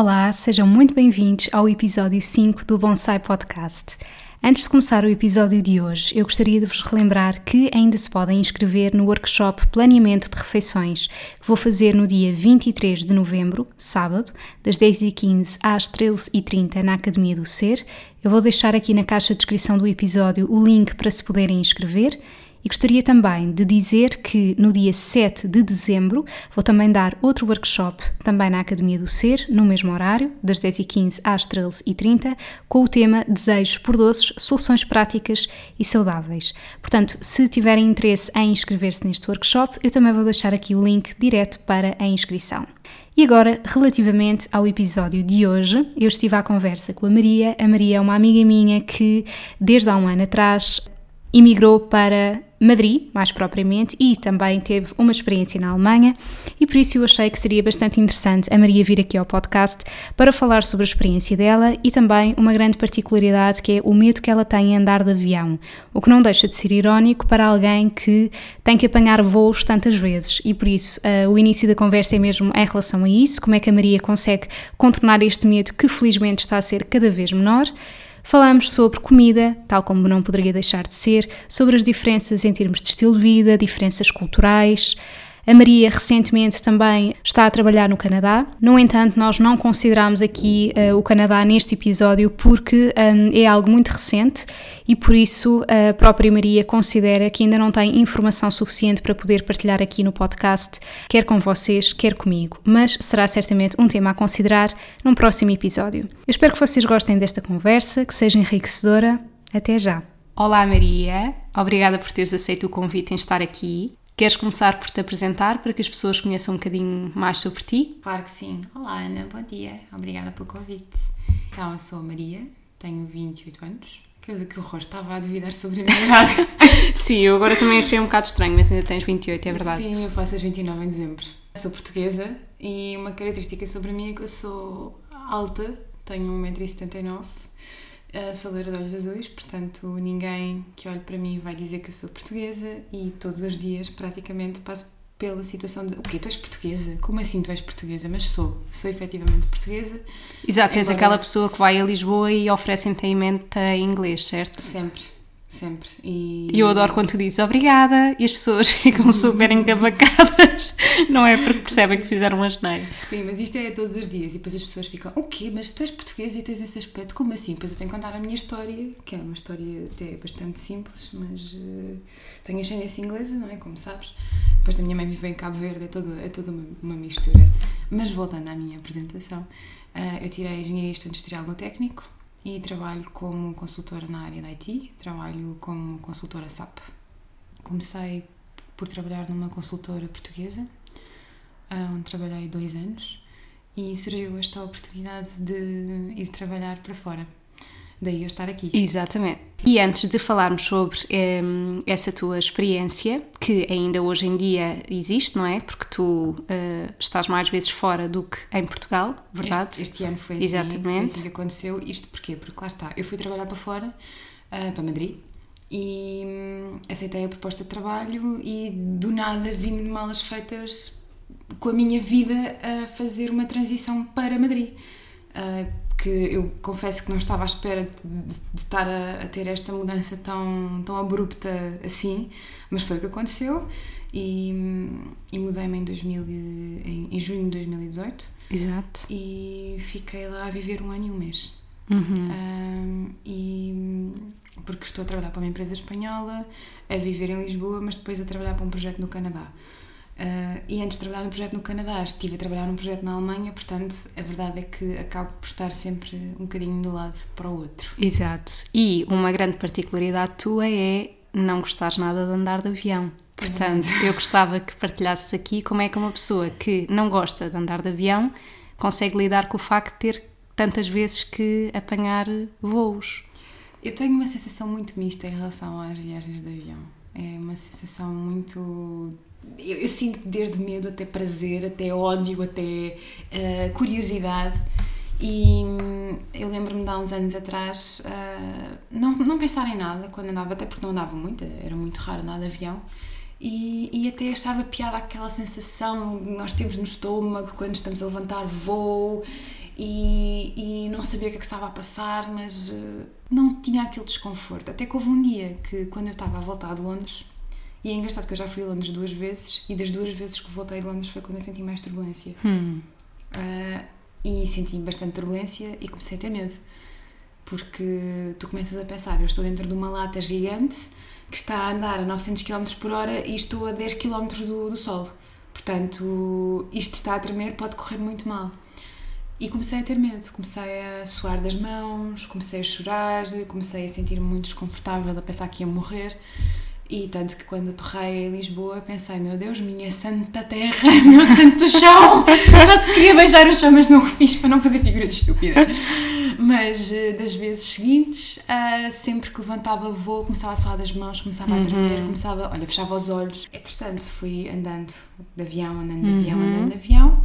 Olá, sejam muito bem-vindos ao episódio 5 do Bonsai Podcast. Antes de começar o episódio de hoje, eu gostaria de vos relembrar que ainda se podem inscrever no workshop Planeamento de Refeições, que vou fazer no dia 23 de novembro, sábado, das 10h15 às 13h30 na Academia do Ser. Eu vou deixar aqui na caixa de descrição do episódio o link para se poderem inscrever e gostaria também de dizer que no dia 7 de dezembro vou também dar outro workshop, também na Academia do Ser, no mesmo horário, das 10h15 às 13h30, com o tema Desejos por Doces, Soluções Práticas e Saudáveis. Portanto, se tiverem interesse em inscrever-se neste workshop, eu também vou deixar aqui o link direto para a inscrição. E agora, relativamente ao episódio de hoje, eu estive à conversa com a Maria. A Maria é uma amiga minha que, desde há um ano atrás, emigrou para Madrid, mais propriamente, e também teve uma experiência na Alemanha, e por isso eu achei que seria bastante interessante a Maria vir aqui ao podcast para falar sobre a experiência dela e também uma grande particularidade que é o medo que ela tem em andar de avião, o que não deixa de ser irónico para alguém que tem que apanhar voos tantas vezes, e por isso uh, o início da conversa é mesmo em relação a isso, como é que a Maria consegue contornar este medo que felizmente está a ser cada vez menor. Falamos sobre comida, tal como não poderia deixar de ser, sobre as diferenças em termos de estilo de vida, diferenças culturais. A Maria recentemente também está a trabalhar no Canadá. No entanto, nós não consideramos aqui uh, o Canadá neste episódio porque um, é algo muito recente e por isso a própria Maria considera que ainda não tem informação suficiente para poder partilhar aqui no podcast, quer com vocês, quer comigo. Mas será certamente um tema a considerar num próximo episódio. Eu espero que vocês gostem desta conversa, que seja enriquecedora. Até já! Olá Maria, obrigada por teres aceito o convite em estar aqui. Queres começar por te apresentar para que as pessoas conheçam um bocadinho mais sobre ti? Claro que sim. Olá Ana, bom dia. Obrigada pelo convite. Então, eu sou a Maria, tenho 28 anos. Que, que horror, estava a duvidar sobre a minha idade. sim, eu agora também achei um bocado estranho, mas ainda tens 28, é verdade? Sim, eu faço as 29 em dezembro. Sou portuguesa e uma característica sobre mim é que eu sou alta, tenho 1,79m Uh, sou loira de olhos azuis, portanto ninguém que olhe para mim vai dizer que eu sou portuguesa e todos os dias praticamente passo pela situação de o quê? Tu és portuguesa? Como assim tu és portuguesa? Mas sou, sou efetivamente portuguesa. Exato, és aquela pessoa que vai a Lisboa e oferece empenhamento em inglês, certo? Sempre. Sempre. E eu adoro quando tu dizes obrigada e as pessoas ficam super encavacadas, não é? Porque percebem que fizeram uma geneira. Sim, mas isto é todos os dias e depois as pessoas ficam, o quê? Mas tu és portuguesa e tens esse aspecto? Como assim? Depois eu tenho que contar a minha história, que é uma história até bastante simples, mas uh, tenho ascendência inglesa, não é? Como sabes. Depois da minha mãe vive em Cabo Verde, é, todo, é toda uma, uma mistura. Mas voltando à minha apresentação, uh, eu tirei Engenharia Industrial no Técnico e trabalho como consultora na área da IT, trabalho como consultora SAP. Comecei por trabalhar numa consultora portuguesa, ah, onde trabalhei dois anos, e surgiu esta oportunidade de ir trabalhar para fora daí eu estar aqui. Exatamente. E antes de falarmos sobre um, essa tua experiência, que ainda hoje em dia existe, não é? Porque tu uh, estás mais vezes fora do que em Portugal, verdade? Este, este ano foi assim, Exatamente. foi assim que aconteceu. Isto porquê? Porque lá está, eu fui trabalhar para fora, uh, para Madrid, e hum, aceitei a proposta de trabalho e do nada vi-me de malas feitas com a minha vida a fazer uma transição para Madrid. Uh, que eu confesso que não estava à espera de, de, de estar a, a, ter esta mudança tão, tão abrupta assim, mas foi o que aconteceu e, e mudei-me em, 2000, em, em junho de 2018. Exato. E fiquei lá a viver um ano e um mês. Uhum. Um, e porque estou a trabalhar para uma empresa espanhola, a viver em Lisboa, mas depois a trabalhar para um projeto no Canadá. Uh, e antes de trabalhar num projeto no Canadá, estive a trabalhar num projeto na Alemanha, portanto, a verdade é que acabo por estar sempre um bocadinho de um lado para o outro. Exato. E uma grande particularidade tua é não gostares nada de andar de avião. Portanto, eu gostava que partilhasses aqui como é que uma pessoa que não gosta de andar de avião consegue lidar com o facto de ter tantas vezes que apanhar voos. Eu tenho uma sensação muito mista em relação às viagens de avião. É uma sensação muito. Eu, eu sinto desde medo até prazer, até ódio, até uh, curiosidade. E hum, eu lembro-me de há uns anos atrás uh, não, não pensar em nada quando andava, até porque não andava muito, era muito raro andar de avião. E, e até achava piada aquela sensação que nós temos no estômago quando estamos a levantar voo e, e não sabia o que, é que estava a passar, mas uh, não tinha aquele desconforto. Até que houve um dia que, quando eu estava a voltar de Londres, e é engraçado que eu já fui a Londres duas vezes, e das duas vezes que voltei de Londres foi quando eu senti mais turbulência. Hum. Uh, e senti bastante turbulência e comecei a ter medo. Porque tu começas a pensar, eu estou dentro de uma lata gigante que está a andar a 900 km por hora e estou a 10 km do, do solo. Portanto, isto está a tremer, pode correr muito mal. E comecei a ter medo, comecei a suar das mãos, comecei a chorar, comecei a sentir-me muito desconfortável, a pensar que ia morrer. E tanto que quando aterrei em Lisboa pensei, meu Deus, minha santa terra, meu santo chão! Quase queria beijar o chão, mas não o fiz para não fazer figura de estúpida. Mas eh, das vezes seguintes, uh, sempre que levantava voo, começava a suar das mãos, começava a tremer, começava, olha, fechava os olhos. Entretanto, fui andando de avião, andando de avião, andando de avião.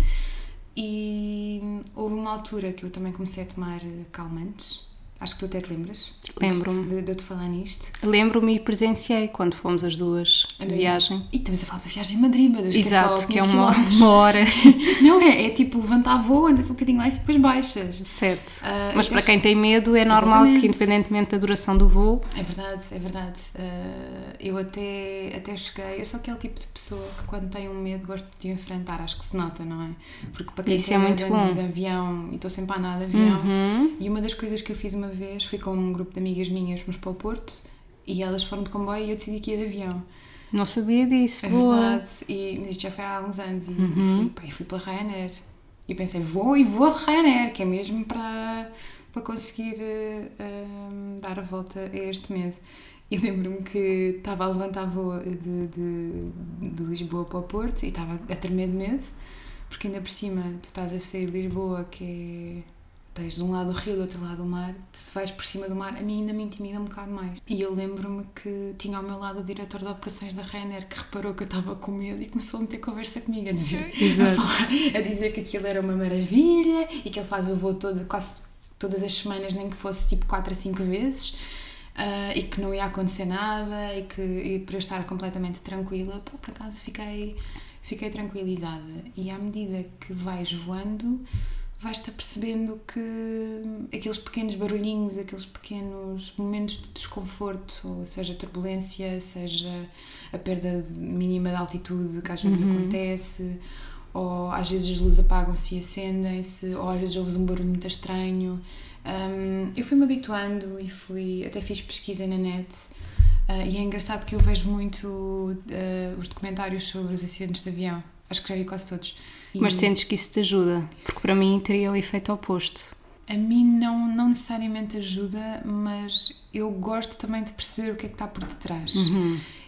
E houve uma altura que eu também comecei a tomar eh, calmantes. Acho que tu até te lembras. Lembro-me. De, de eu te falar nisto. Lembro-me e presenciei quando fomos as duas de viagem. E estamos a falar uma viagem em Madrid, meu Deus, Exato, que é, só que é uma, 500 quilómetros. uma hora. Não é, é tipo levantar voo, andas um bocadinho lá e depois baixas. Certo. Ah, Mas para quem tem medo, é normal Exatamente. que, independentemente da duração do voo, É verdade, é verdade. Ah, eu até, até cheguei. Eu sou aquele tipo de pessoa que quando tem um medo gosto de enfrentar. Acho que se nota, não é? Porque para quem Isso tem é medo muito bom. de avião e estou sempre a andar de avião. Uhum. E uma das coisas que eu fiz uma vez foi com um grupo de amigas minhas, fomos para o Porto e elas foram de comboio e eu decidi que ia de avião. não sabia disso. É Boa. verdade. E, mas isto já foi há alguns anos e, Uhum. fui, pá, fui pela Ryanair. E pensei, vou e vou de Ryanair, que é mesmo para, para conseguir eh, dar a volta a este medo. E lembro-me que estava a levantar voo de, de, de Lisboa para o Porto e estava a tremer de medo, porque ainda por cima tu estás a sair de Lisboa, que é. Tens de um lado o rio, do outro lado o mar. Se vais por cima do mar, a mim ainda me intimida um bocado mais. E eu lembro-me que tinha ao meu lado o diretor de operações da Ryanair que reparou que eu estava com medo e começou a meter conversa comigo, a dizer, a, falar, a dizer que aquilo era uma maravilha e que ele faz o voo todo, quase todas as semanas, nem que fosse tipo 4 a 5 vezes. ah, e que não ia acontecer nada e que e para eu estar completamente tranquila, pá, por acaso fiquei, fiquei tranquilizada. E à medida que vais voando, vais-te apercebendo que aqueles pequenos barulhinhos, aqueles pequenos momentos de desconforto, seja turbulência, seja a perda mínima de altitude que às vezes acontece, ou às vezes as luzes apagam-se e acendem-se, ou às vezes ouves um barulho muito estranho. Um, eu fui-me habituando e fui, até fiz pesquisa na net. ah, e é engraçado que eu vejo muito ah, os documentários sobre os acidentes de avião. Acho que já vi quase todos. E Mas sentes que isso te ajuda? Porque para mim teria o efeito oposto. A mim não, não necessariamente ajuda, mas eu gosto também de perceber o que é que está por detrás.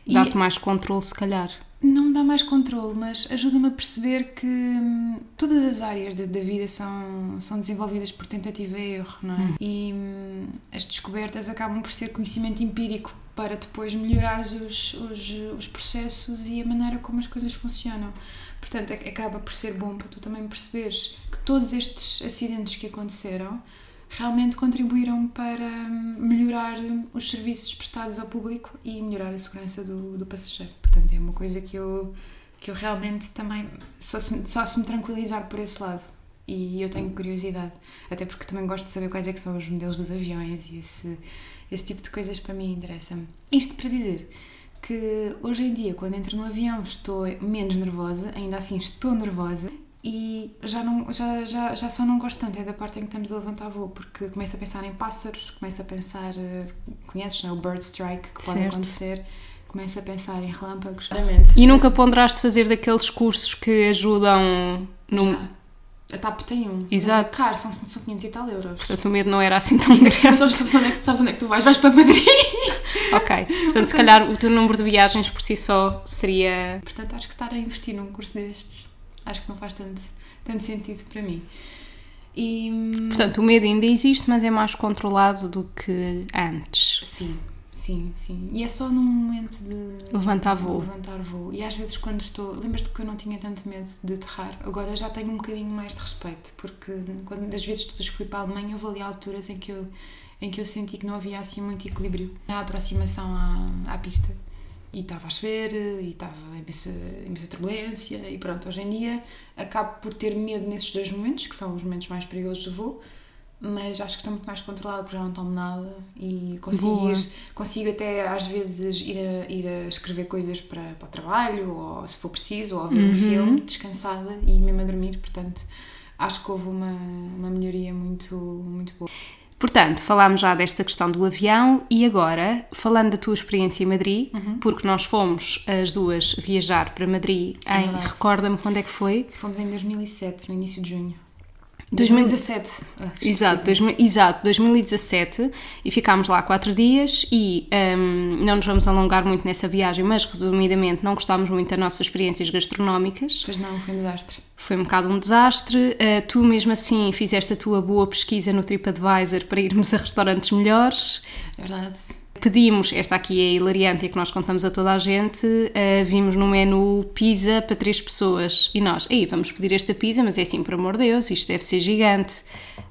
E- Dá-te mais controle, se calhar. Não me dá mais controle, mas ajuda-me a perceber que hum, todas as áreas da, da vida são, são desenvolvidas por tentativa e erro, não é? E hum, as descobertas acabam por ser conhecimento empírico para depois melhorares os, os, os processos e a maneira como as coisas funcionam. Portanto, ac- acaba por ser bom para tu também perceberes que todos estes acidentes que aconteceram realmente contribuíram para hum, melhorar os serviços prestados ao público e melhorar a segurança do, do passageiro. Portanto, é uma coisa que eu, que eu realmente também só se, só se me tranquilizar por esse lado. E eu tenho curiosidade, até porque também gosto de saber quais é que são os modelos dos aviões e esse, esse tipo de coisas para mim interessa-me. Isto para dizer que hoje em dia, quando entro no avião, estou menos nervosa, ainda assim estou nervosa, e já, não, já, já, já só não gosto tanto, é da parte em que estamos a levantar voo, porque começo a pensar em pássaros, começo a pensar, eh, conheces, não é? O bird strike, que pode Certo. acontecer, começo a pensar em relâmpagos. E nunca ponderaste fazer daqueles cursos que ajudam no. Já. A TAP tem um. Exato. Mas é caro, são, são 500 e tal euros. Portanto, o medo não era assim tão grande. sabes, sabes, onde é que, sabes onde é que tu vais? Vais para Madrid. ok. Portanto, se calhar o teu número de viagens por si só seria. Portanto, acho que estar a investir num curso destes, acho que não faz tanto, tanto sentido para mim. E. hum, Portanto, o medo ainda existe, mas é mais controlado do que antes. Sim, sim, sim. E é só num momento de Levantar voo. levantar voo. E às vezes quando estou. Lembras-te que eu não tinha tanto medo de aterrar? Agora já tenho um bocadinho mais de respeito, porque quando, das vezes todas que fui para a Alemanha houve ali alturas em que eu, em que eu senti que não havia assim muito equilíbrio na aproximação à, à pista. E estava a chover, e estava imensa, imensa turbulência, e pronto, hoje em dia acabo por ter medo nesses dois momentos, que são os momentos mais perigosos do voo, mas acho que estou muito mais controlada porque já não tomo nada e consigo, Boa. consigo até às vezes ir a, ir a escrever coisas para, para o trabalho ou se for preciso, ou ver um filme descansada e mesmo a dormir, portanto acho que houve uma, uma melhoria muito, muito boa. Portanto, falámos já desta questão do avião e agora, falando da tua experiência em Madrid, porque nós fomos as duas viajar para Madrid em. verdade. Recorda-me quando é que foi? Fomos em 2007, no início de junho. 2000 2017. Ah, Exato, 2000 exato, 2017 e ficámos lá quatro dias e hum, não nos vamos alongar muito nessa viagem, mas resumidamente não gostámos muito das nossas experiências gastronómicas. Pois não, foi um desastre. Foi um bocado um desastre. Uh, tu mesmo assim fizeste a tua boa pesquisa no TripAdvisor para irmos a restaurantes melhores. É verdade. Pedimos, esta aqui é a hilariante e a que nós contamos a toda a gente, uh, vimos no menu pizza para três pessoas e nós, aí vamos pedir esta pizza, mas é assim, por amor de Deus, isto deve ser gigante.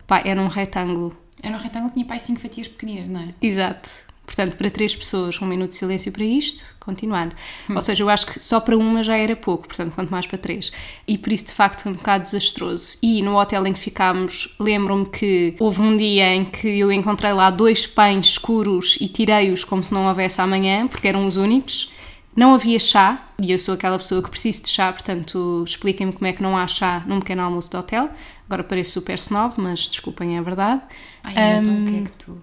Pá, era um retângulo. Era um retângulo tinha pai cinco fatias pequeninas, não é? Exato. Portanto, para três pessoas, um minuto de silêncio para isto, continuando. Ou seja, eu acho que só para uma já era pouco, portanto, quanto mais para três. E por isso, de facto, foi um bocado desastroso. E no hotel em que ficámos, lembro-me que houve um dia em que eu encontrei lá dois pães escuros e tirei-os como se não houvesse amanhã, porque eram os únicos. Não havia chá, e eu sou aquela pessoa que preciso de chá, portanto, expliquem-me como é que não há chá num pequeno almoço de hotel. Agora pareço super snob, mas desculpem, é verdade. Ai, Ana, então o que é que tu.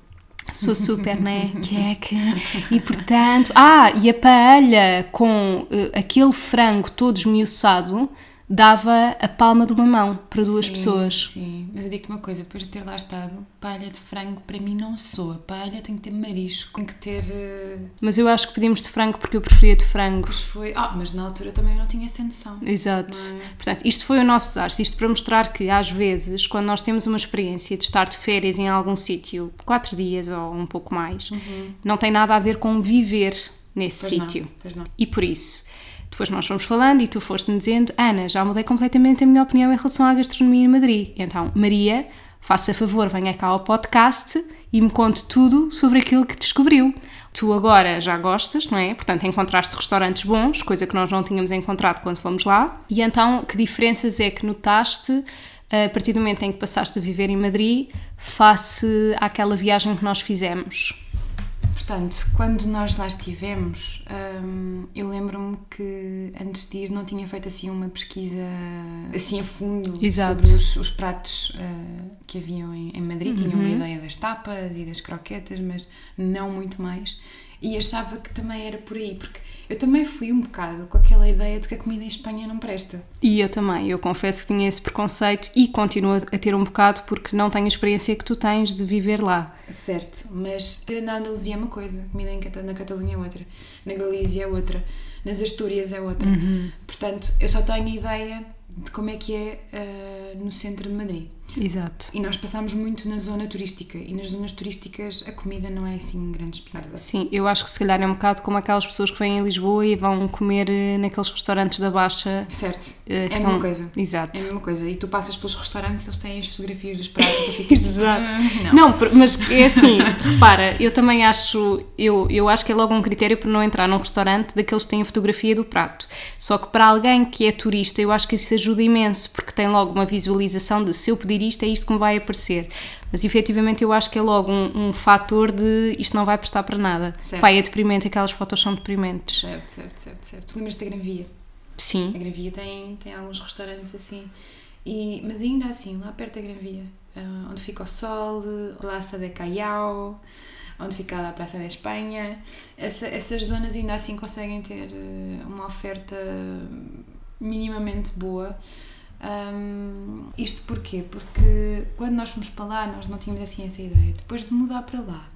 Sou super, né? Queca. E portanto. Ah, e a paella com eh, aquele frango todo esmiuçado dava a palma de uma mão para duas Sim, pessoas. Sim, mas eu digo-te uma coisa: depois de ter lá estado, palha de frango para mim não soa. Palha tem que ter marisco, tem que ter. eh, Mas eu acho que pedimos de frango porque eu preferia de frango. Pois foi. Ah, mas na altura também eu não tinha essa noção. Exato. Não é? Portanto, isto foi o nosso desastre. Isto para mostrar que, às vezes, quando nós temos uma experiência de estar de férias em algum sítio, quatro dias ou um pouco mais, não tem nada a ver com viver nesse Uhum. Sítio. não, pois não. E por isso, depois nós fomos falando e tu foste-me dizendo, Ana, já mudei completamente a minha opinião em relação à gastronomia em Madrid. Então, Maria, faça favor, venha cá ao podcast e me conte tudo sobre aquilo que descobriu. Tu agora já gostas, não é? Portanto, encontraste restaurantes bons, coisa que nós não tínhamos encontrado quando fomos lá. E então, que diferenças é que notaste a partir do momento em que passaste a viver em Madrid face àquela viagem que nós fizemos? Portanto, quando nós lá estivemos, hum, eu lembro-me que antes de ir não tinha feito assim uma pesquisa assim a fundo Exato. sobre os, os pratos ah, que haviam em, em Madrid. Tinha uma ideia das tapas e das croquetas, mas não muito mais. E achava que também era por aí, porque eu também fui um bocado com aquela ideia de que a comida em Espanha não presta. E eu também, eu confesso que tinha esse preconceito e continuo a ter um bocado porque não tenho a experiência que tu tens de viver lá. Certo, mas na Andaluzia é uma coisa, a comida na Catalunha é outra, na Galícia é outra, nas Astúrias é outra. Portanto, eu só tenho a ideia de como é que é ah, no centro de Madrid. Exato. E nós passámos muito na zona turística e nas zonas turísticas a comida não é assim grande espingarda. Sim, eu acho que se calhar é um bocado como aquelas pessoas que vêm a Lisboa e vão comer eh, naqueles restaurantes da Baixa. Certo, eh, é a mesma coisa. Exato. É a mesma coisa. E tu passas pelos restaurantes, eles têm as fotografias dos pratos e tu ficas tipo, Exato. "Ah, não. Não, mas é assim, repara, eu também acho, eu, eu acho que é logo um critério para não entrar num restaurante daqueles que têm a fotografia do prato. Só que para alguém que é turista, eu acho que isso ajuda imenso, porque tem logo uma visualização de se eu pedir isto, é isto que me vai aparecer. Mas efetivamente eu acho que é logo um, um fator de isto não vai prestar para nada. Certo. Pai, é deprimente, aquelas fotos são deprimentes. Certo, certo, certo, certo. Tu lembras da Gran Via? Sim. A Gran Via tem, tem alguns restaurantes assim. E, mas ainda assim, lá perto da Gran Via, ah, onde fica o Sol, Plaça de Callao, onde fica a Praça da Espanha, essa- essas zonas ainda assim conseguem ter eh, uma oferta minimamente boa. Um, isto porquê? Porque quando nós fomos para lá, nós não tínhamos assim essa ideia. Depois de mudar para lá,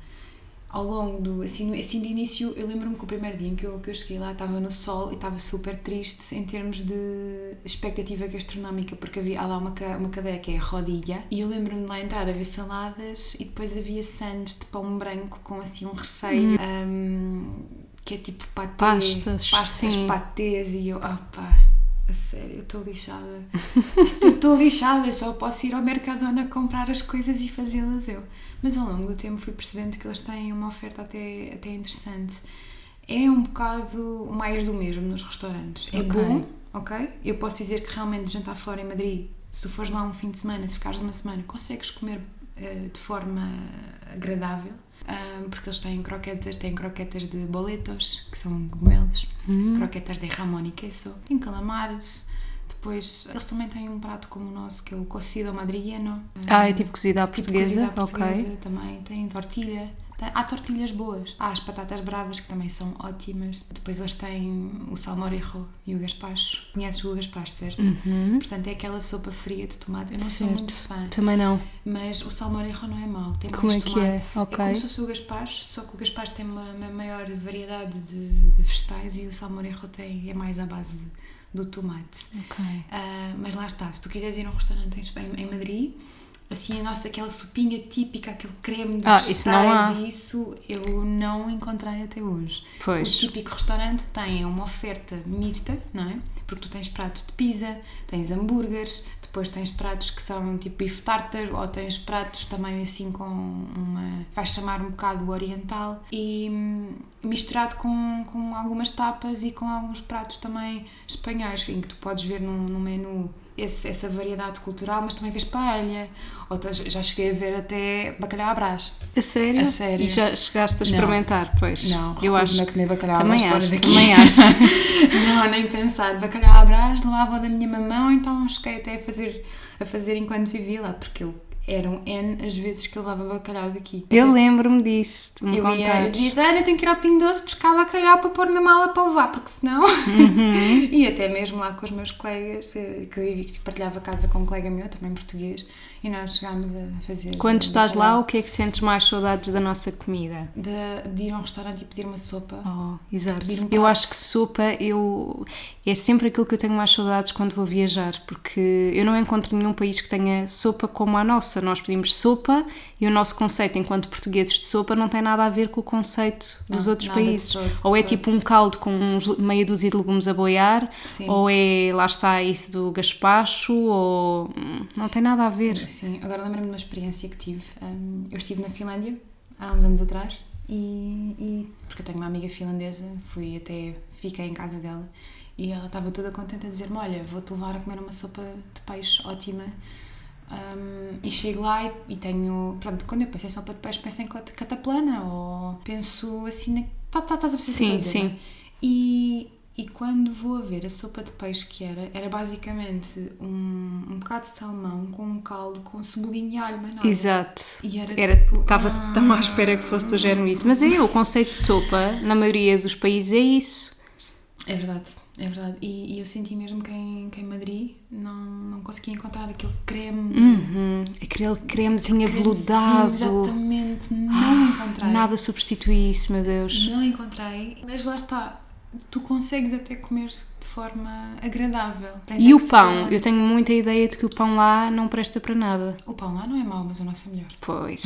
ao longo do. Assim, assim de início, eu lembro-me que o primeiro dia em que eu, que eu cheguei lá estava no sol e estava super triste em termos de expectativa gastronómica, porque havia há lá uma, uma cadeia que é a rodilha e eu lembro-me de lá entrar a ver saladas e depois havia sandes de pão branco com assim um recheio. Hum. Um, que é tipo patê, pastas, pastas sim. patês e eu, opa, a sério, eu estou lixada. Estou lixada, só posso ir ao Mercadona comprar as coisas e fazê-las eu. Mas ao longo do tempo fui percebendo que eles têm uma oferta até, até interessante. É um bocado mais do mesmo nos restaurantes. É okay. bom, ok? Eu posso dizer que realmente jantar fora em Madrid, se tu fores lá um fim de semana, se ficares uma semana, consegues comer uh, de forma agradável um, porque eles têm croquetas, têm croquetas de boletos, que são cogumelos, uhum. croquetas de jamón e queso, tem calamares, depois eles também têm um prato como o nosso, que é o cocido madrileño. Ah, é tipo cozida à portuguesa? Tipo cozida à portuguesa ok. também, tem tortilha. Há tortilhas boas. Há as patatas bravas, que também são ótimas. Depois eles têm o salmorejo e o gaspacho. Conheces o gaspacho, certo? Uhum. Portanto, é aquela sopa fria de tomate. Eu não certo. sou muito fã. Também não. Mas o salmorejo não é mau. Tem como mais é tomate. Que é? Okay. é como se fosse o gaspacho, só que o gaspacho tem uma, uma maior variedade de, de, vegetais e o salmorejo tem, é mais à base do tomate. Ok. Uh, mas lá está. Se tu quiseres ir a um restaurante em, em Madrid assim a nossa aquela sopinha típica, aquele creme de ah, isso, isso eu não encontrei até hoje. Pois. O típico restaurante tem uma oferta mista, não é? Porque tu tens pratos de pizza, tens hambúrgueres, depois tens pratos que são tipo beef tartar ou tens pratos também assim com uma, vais chamar um bocado oriental e hum, misturado com, com algumas tapas e com alguns pratos também espanhóis em que tu podes ver no menu esse, essa variedade cultural, mas também vês paella, ou já cheguei a ver até bacalhau à brás. A sério? A sério. E já chegaste a experimentar, não. pois? Não, eu acho a comer bacalhau também à brás acho, Também acho. não, nem pensar. Bacalhau à brás, levava da minha mamão, então cheguei até a fazer, a fazer enquanto vivia lá, porque eu eram N as vezes que eu levava bacalhau daqui. Eu lembro-me disso, tu me eu contaste. Ia, eu dizia, Ana, tenho que ir ao Pingo Doce buscar bacalhau para pôr na mala para levar, porque senão... Uhum. e até mesmo lá com os meus colegas, eh, que eu partilhava casa com um colega meu, também português, e nós chegámos a fazer... Quando estás lá, o que é que sentes mais saudades da nossa comida? De, de ir a um restaurante e pedir uma sopa. Oh, exato. Um eu acho que sopa, eu... É sempre aquilo que eu tenho mais saudades quando vou viajar, porque eu não encontro nenhum país que tenha sopa como a nossa. Nós pedimos sopa e o nosso conceito enquanto portugueses de sopa não tem nada a ver com o conceito dos não, outros países. De todos, de ou é tipo um caldo com uns, meia dúzia de legumes a boiar, Sim. ou é, lá está, isso do gaspacho, ou. Hum, não tem nada a ver. Sim, agora lembro-me de uma experiência que tive. Um, eu estive na Finlândia há uns anos atrás e, e, porque eu tenho uma amiga finlandesa, fui até, fiquei em casa dela e ela estava toda contente a dizer-me: Olha, vou-te levar a comer uma sopa de peixe ótima um, e chego lá e, e, tenho. Pronto, quando eu penso em sopa de peixe, penso em cataplana ou penso assim. Na, tá, tá, estás a perceber? Sim, sim. E, e quando vou a ver a sopa de peixe que era, era basicamente um, um bocado de salmão com um caldo com cebolinha e alho, mas nada. Exato. E era, era tipo. Estava ah, tão à espera que fosse do género isso. Mas é o conceito de sopa, na maioria dos países, é isso. É verdade. É verdade, e, e, eu senti mesmo que em, que em Madrid não, não conseguia encontrar aquele creme. Uhum. Aquele cremezinho aveludado. Exatamente, não ah, encontrei. Nada substitui isso, meu Deus. Não encontrei, mas lá está, tu consegues até comer de forma agradável. Tens e o pão? Eu tenho muita ideia de que o pão lá não presta para nada. O pão lá não é mau, mas o nosso é melhor. Pois.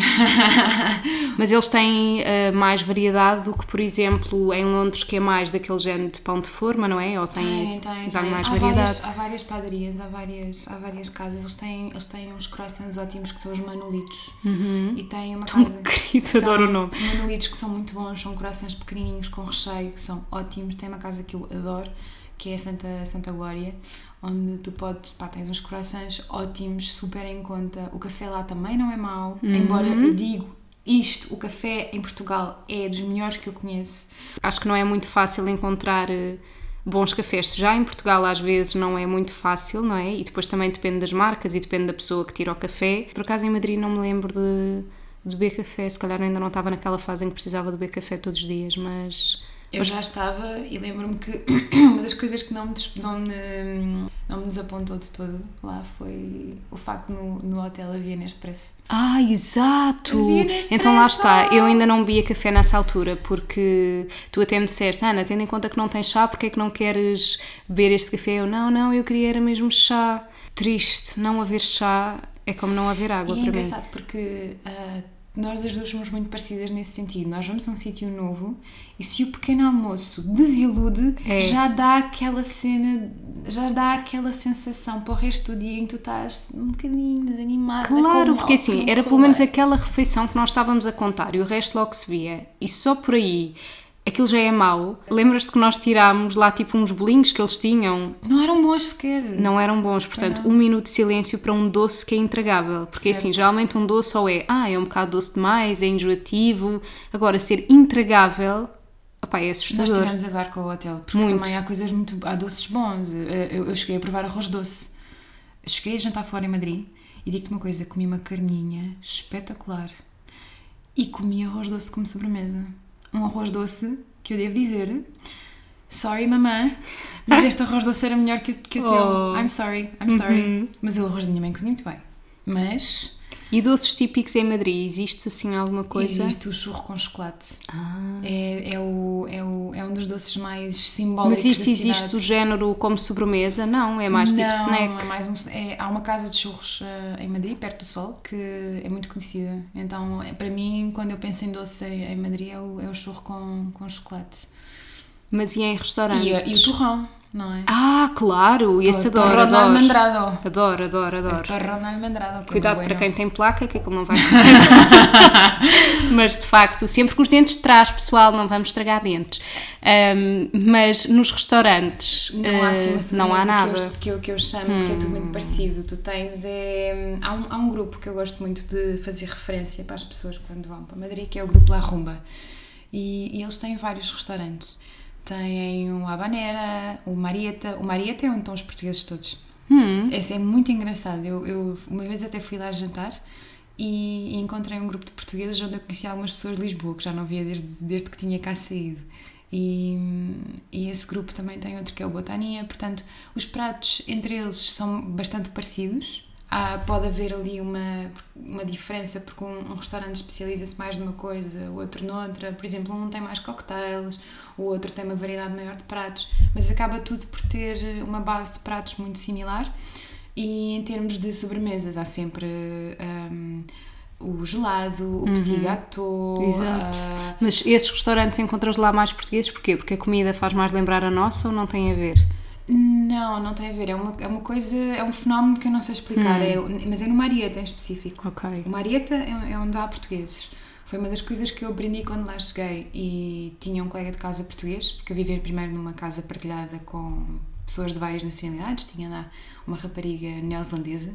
mas eles têm uh, mais variedade do que, por exemplo, em Londres, que é mais daquele género de pão de forma, não é? Ou tem, tem, tem, tem. mais há variedade? Várias, há várias padarias, há várias, há várias casas. Eles têm, eles têm uns croissants ótimos que são os manolitos. Uhum. E tem uma Tão casa. querido, adoro o nome. Manolitos que são muito bons, são croissants pequenininhos com recheio, que são ótimos. Tem uma casa que eu adoro que é Santa, Santa Glória, onde tu podes, pá, tens uns croissants ótimos, super em conta. O café lá também não é mau, uhum. embora eu digo isto, o café em Portugal é dos melhores que eu conheço. Acho que não é muito fácil encontrar eh, bons cafés. Já em Portugal às vezes não é muito fácil, não é? E depois também depende das marcas e depende da pessoa que tira o café. Por acaso em Madrid não me lembro de, de beber café, se calhar ainda não estava naquela fase em que precisava de beber café todos os dias, mas Eu já estava e lembro-me que uma das coisas que não me, não me, não me desapontou de todo lá foi o facto no, no hotel havia Nespresso. Ah, exato! Nespresso! Então lá está, eu ainda não bebia café nessa altura, porque tu até me disseste, Ana, tendo em conta que não tens chá, porque é que não queres beber este café? Eu, não, não, eu queria era mesmo chá. Triste, não haver chá é como não haver água E é para mim. engraçado porque ah, nós as duas somos muito parecidas nesse sentido. Nós vamos a um sítio novo e se o pequeno almoço desilude, É. já dá aquela cena, já dá aquela sensação para o resto do dia em que tu estás um bocadinho desanimada. Claro, porque assim, era pelo menos aquela refeição que nós estávamos a contar e o resto logo se via. E só por aí, aquilo já é mau. Lembras-te que nós tirámos lá tipo uns bolinhos que eles tinham? Não eram bons sequer. Não eram bons, portanto, um minuto de silêncio para um doce que é intragável. Porque assim, Certo. geralmente um doce ou é, ah, é um bocado doce demais, é enjoativo. Agora, ser intragável, opá, é Nós assustador. tivemos azar com o hotel, porque Muito. também há coisas muito. há doces bons. Eh, Eu, eu cheguei a provar arroz doce. Eu cheguei a jantar fora em Madrid e digo-te uma coisa: comi uma carninha espetacular e comi arroz doce como sobremesa. Um arroz doce que eu devo dizer. Sorry, mamã, mas este arroz doce era melhor que o, que o teu. Oh. I'm sorry, I'm sorry. Mas o arroz da minha mãe cozinha muito bem. Mas E doces típicos em Madrid, existe assim alguma coisa? existe o churro com chocolate. Ah. É, é, o, é, o, é um dos doces mais simbólicos Mas isto existe o género como sobremesa? Não, é mais tipo Não, snack. É mais um, é- há uma casa de churros eh, em Madrid, perto do Sol, que é muito conhecida. Então, é- para mim, quando eu penso em doce em, em Madrid, é o, é o churro com, com chocolate. Mas e em restaurantes? E, e o torrão, não é? Ah, claro, esse adoro, torrão adoro. almendrado. Adoro, adoro, adoro. Torrão almendrado. que é Cuidado para bueno. quem tem placa, que aquilo não vai. mas de facto, sempre com os dentes de trás, pessoal, não vamos estragar dentes. Ahm, mas nos restaurantes Não há assim eh, não há nada. Hum. Que eu, que eu, que eu chamo, porque é tudo muito parecido. Tu tens. É, há, um, há um grupo que eu gosto muito de fazer referência para as pessoas quando vão para Madrid, que é o grupo La Rumba. E, e eles têm vários restaurantes. Têm o Habanera, o Marieta. O Marieta é onde estão os portugueses todos. Hum, Esse é muito engraçado. Eu, eu uma vez até fui lá jantar e, e encontrei um grupo de portugueses onde eu conheci algumas pessoas de Lisboa que já não via desde, desde que tinha cá saído. E, e esse grupo também tem outro que é o Botania. Portanto, os pratos entre eles são bastante parecidos. Há, pode haver ali uma, uma diferença porque um, um restaurante especializa-se mais numa coisa, o outro noutra. Por exemplo, um tem mais cocktails, o outro tem uma variedade maior de pratos, mas acaba tudo por ter uma base de pratos muito similar. E em termos de sobremesas, há sempre hum, o gelado, o petit gâteau. Exato. ah, Mas esses restaurantes encontras lá mais portugueses, porquê? Porque a comida faz mais lembrar a nossa ou não tem a ver? não, não tem a ver. É uma, é uma coisa, é um fenómeno que eu não sei explicar. É, mas é no Marieta em específico. Ok. O Marieta é, é onde há portugueses. Foi uma das coisas que eu aprendi quando lá cheguei e tinha um colega de casa português, porque eu vivia primeiro numa casa partilhada com pessoas de várias nacionalidades, tinha lá uma rapariga neozelandesa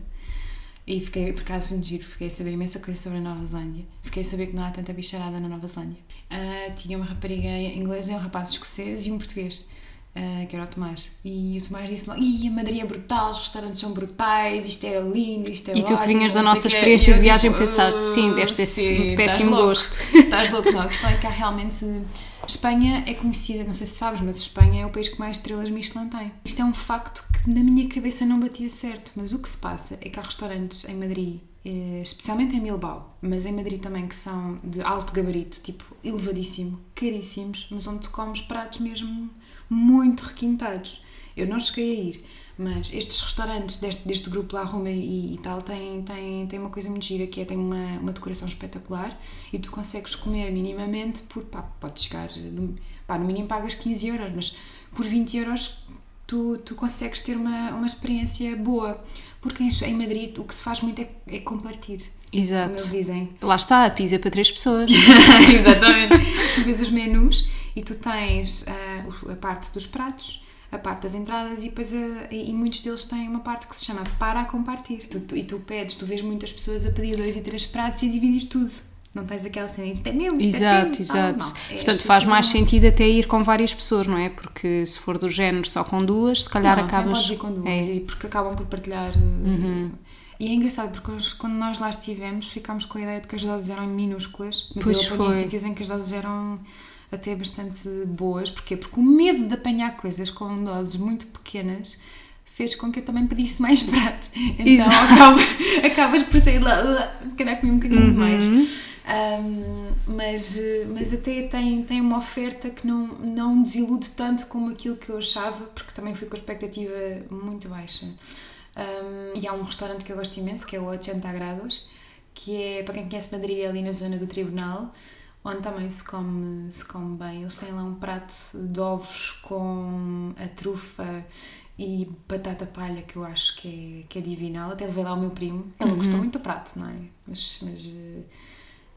e fiquei, por acaso muito giro, fiquei a saber imensa coisa sobre a Nova Zelândia. Fiquei a saber que não há tanta bicharada na Nova Zelândia. Ah, tinha uma rapariga inglesa, um rapaz escocês e um português. Ah, que era o Tomás. E o Tomás disse logo: Ih, a Madrid é brutal, os restaurantes são brutais, isto é lindo, isto é E tu que vinhas da nossa o quê." experiência de viagem tipo, pensaste, sim, "Ah, deve ter sim, estás péssimo louco." gosto. Estás louco, não. A questão é que há realmente. Espanha é conhecida, não sei se sabes, mas Espanha é o país que mais estrelas Michelin tem. Isto é um facto que na minha cabeça não batia certo, mas o que se passa é que há restaurantes em Madrid, especialmente em Bilbao, mas em Madrid também, que são de alto gabarito, tipo elevadíssimo, caríssimos, mas onde tu comes pratos mesmo muito requintados. Eu não cheguei a ir, mas estes restaurantes deste, deste grupo lá, Roma e, e tal, têm, têm, têm uma coisa muito gira que é tem uma, uma decoração espetacular e tu consegues comer minimamente por, pá, pode chegar, no, pá, no mínimo pagas 15 euros, mas por 20 euros tu, tu consegues ter uma, uma experiência boa. Porque em, Madrid o que se faz muito é, é compartir, como eles Exato. dizem. Lá está, a pizza para três pessoas. Exatamente. tu vês os menus e tu tens o- a parte dos pratos, a parte das entradas e depois a- e, muitos deles têm uma parte que se chama para a compartir. Tu- tu- e tu pedes, tu vês muitas pessoas a pedir dois e três pratos e a dividir tudo. Não tens aquela cena, meu, isto é Exato, teu. exato. Ah, Portanto, faz mais sentido até ir com várias pessoas, não é? Porque se for do género só com duas, se calhar não, acabas. podes ir com duas, É. Uhum. porque acabam por partilhar. uh, E é engraçado porque quando nós lá estivemos ficámos com a ideia de que as doses eram minúsculas, mas Pois eu apanhei sítios em que as doses eram até bastante boas. Porquê? Porque o medo de apanhar coisas com doses muito pequenas fez com que eu também pedisse mais pratos. Então acaba, acabas por sair lá, se calhar comi um bocadinho uhum. mais. Um, mas, mas até tem, tem uma oferta que não, não desilude tanto como aquilo que eu achava, porque também fui com a expectativa muito baixa. Um, e há um restaurante que eu gosto imenso, que é o 80 Grados, que é, para quem conhece Madrid, é ali na zona do Tribunal, onde também se come, se come bem. Eles têm lá um prato de ovos com a trufa e batata palha que eu acho que é, que é divinal. Até levei lá o meu primo. Ele uhum. gostou muito do prato, não é? Mas, mas,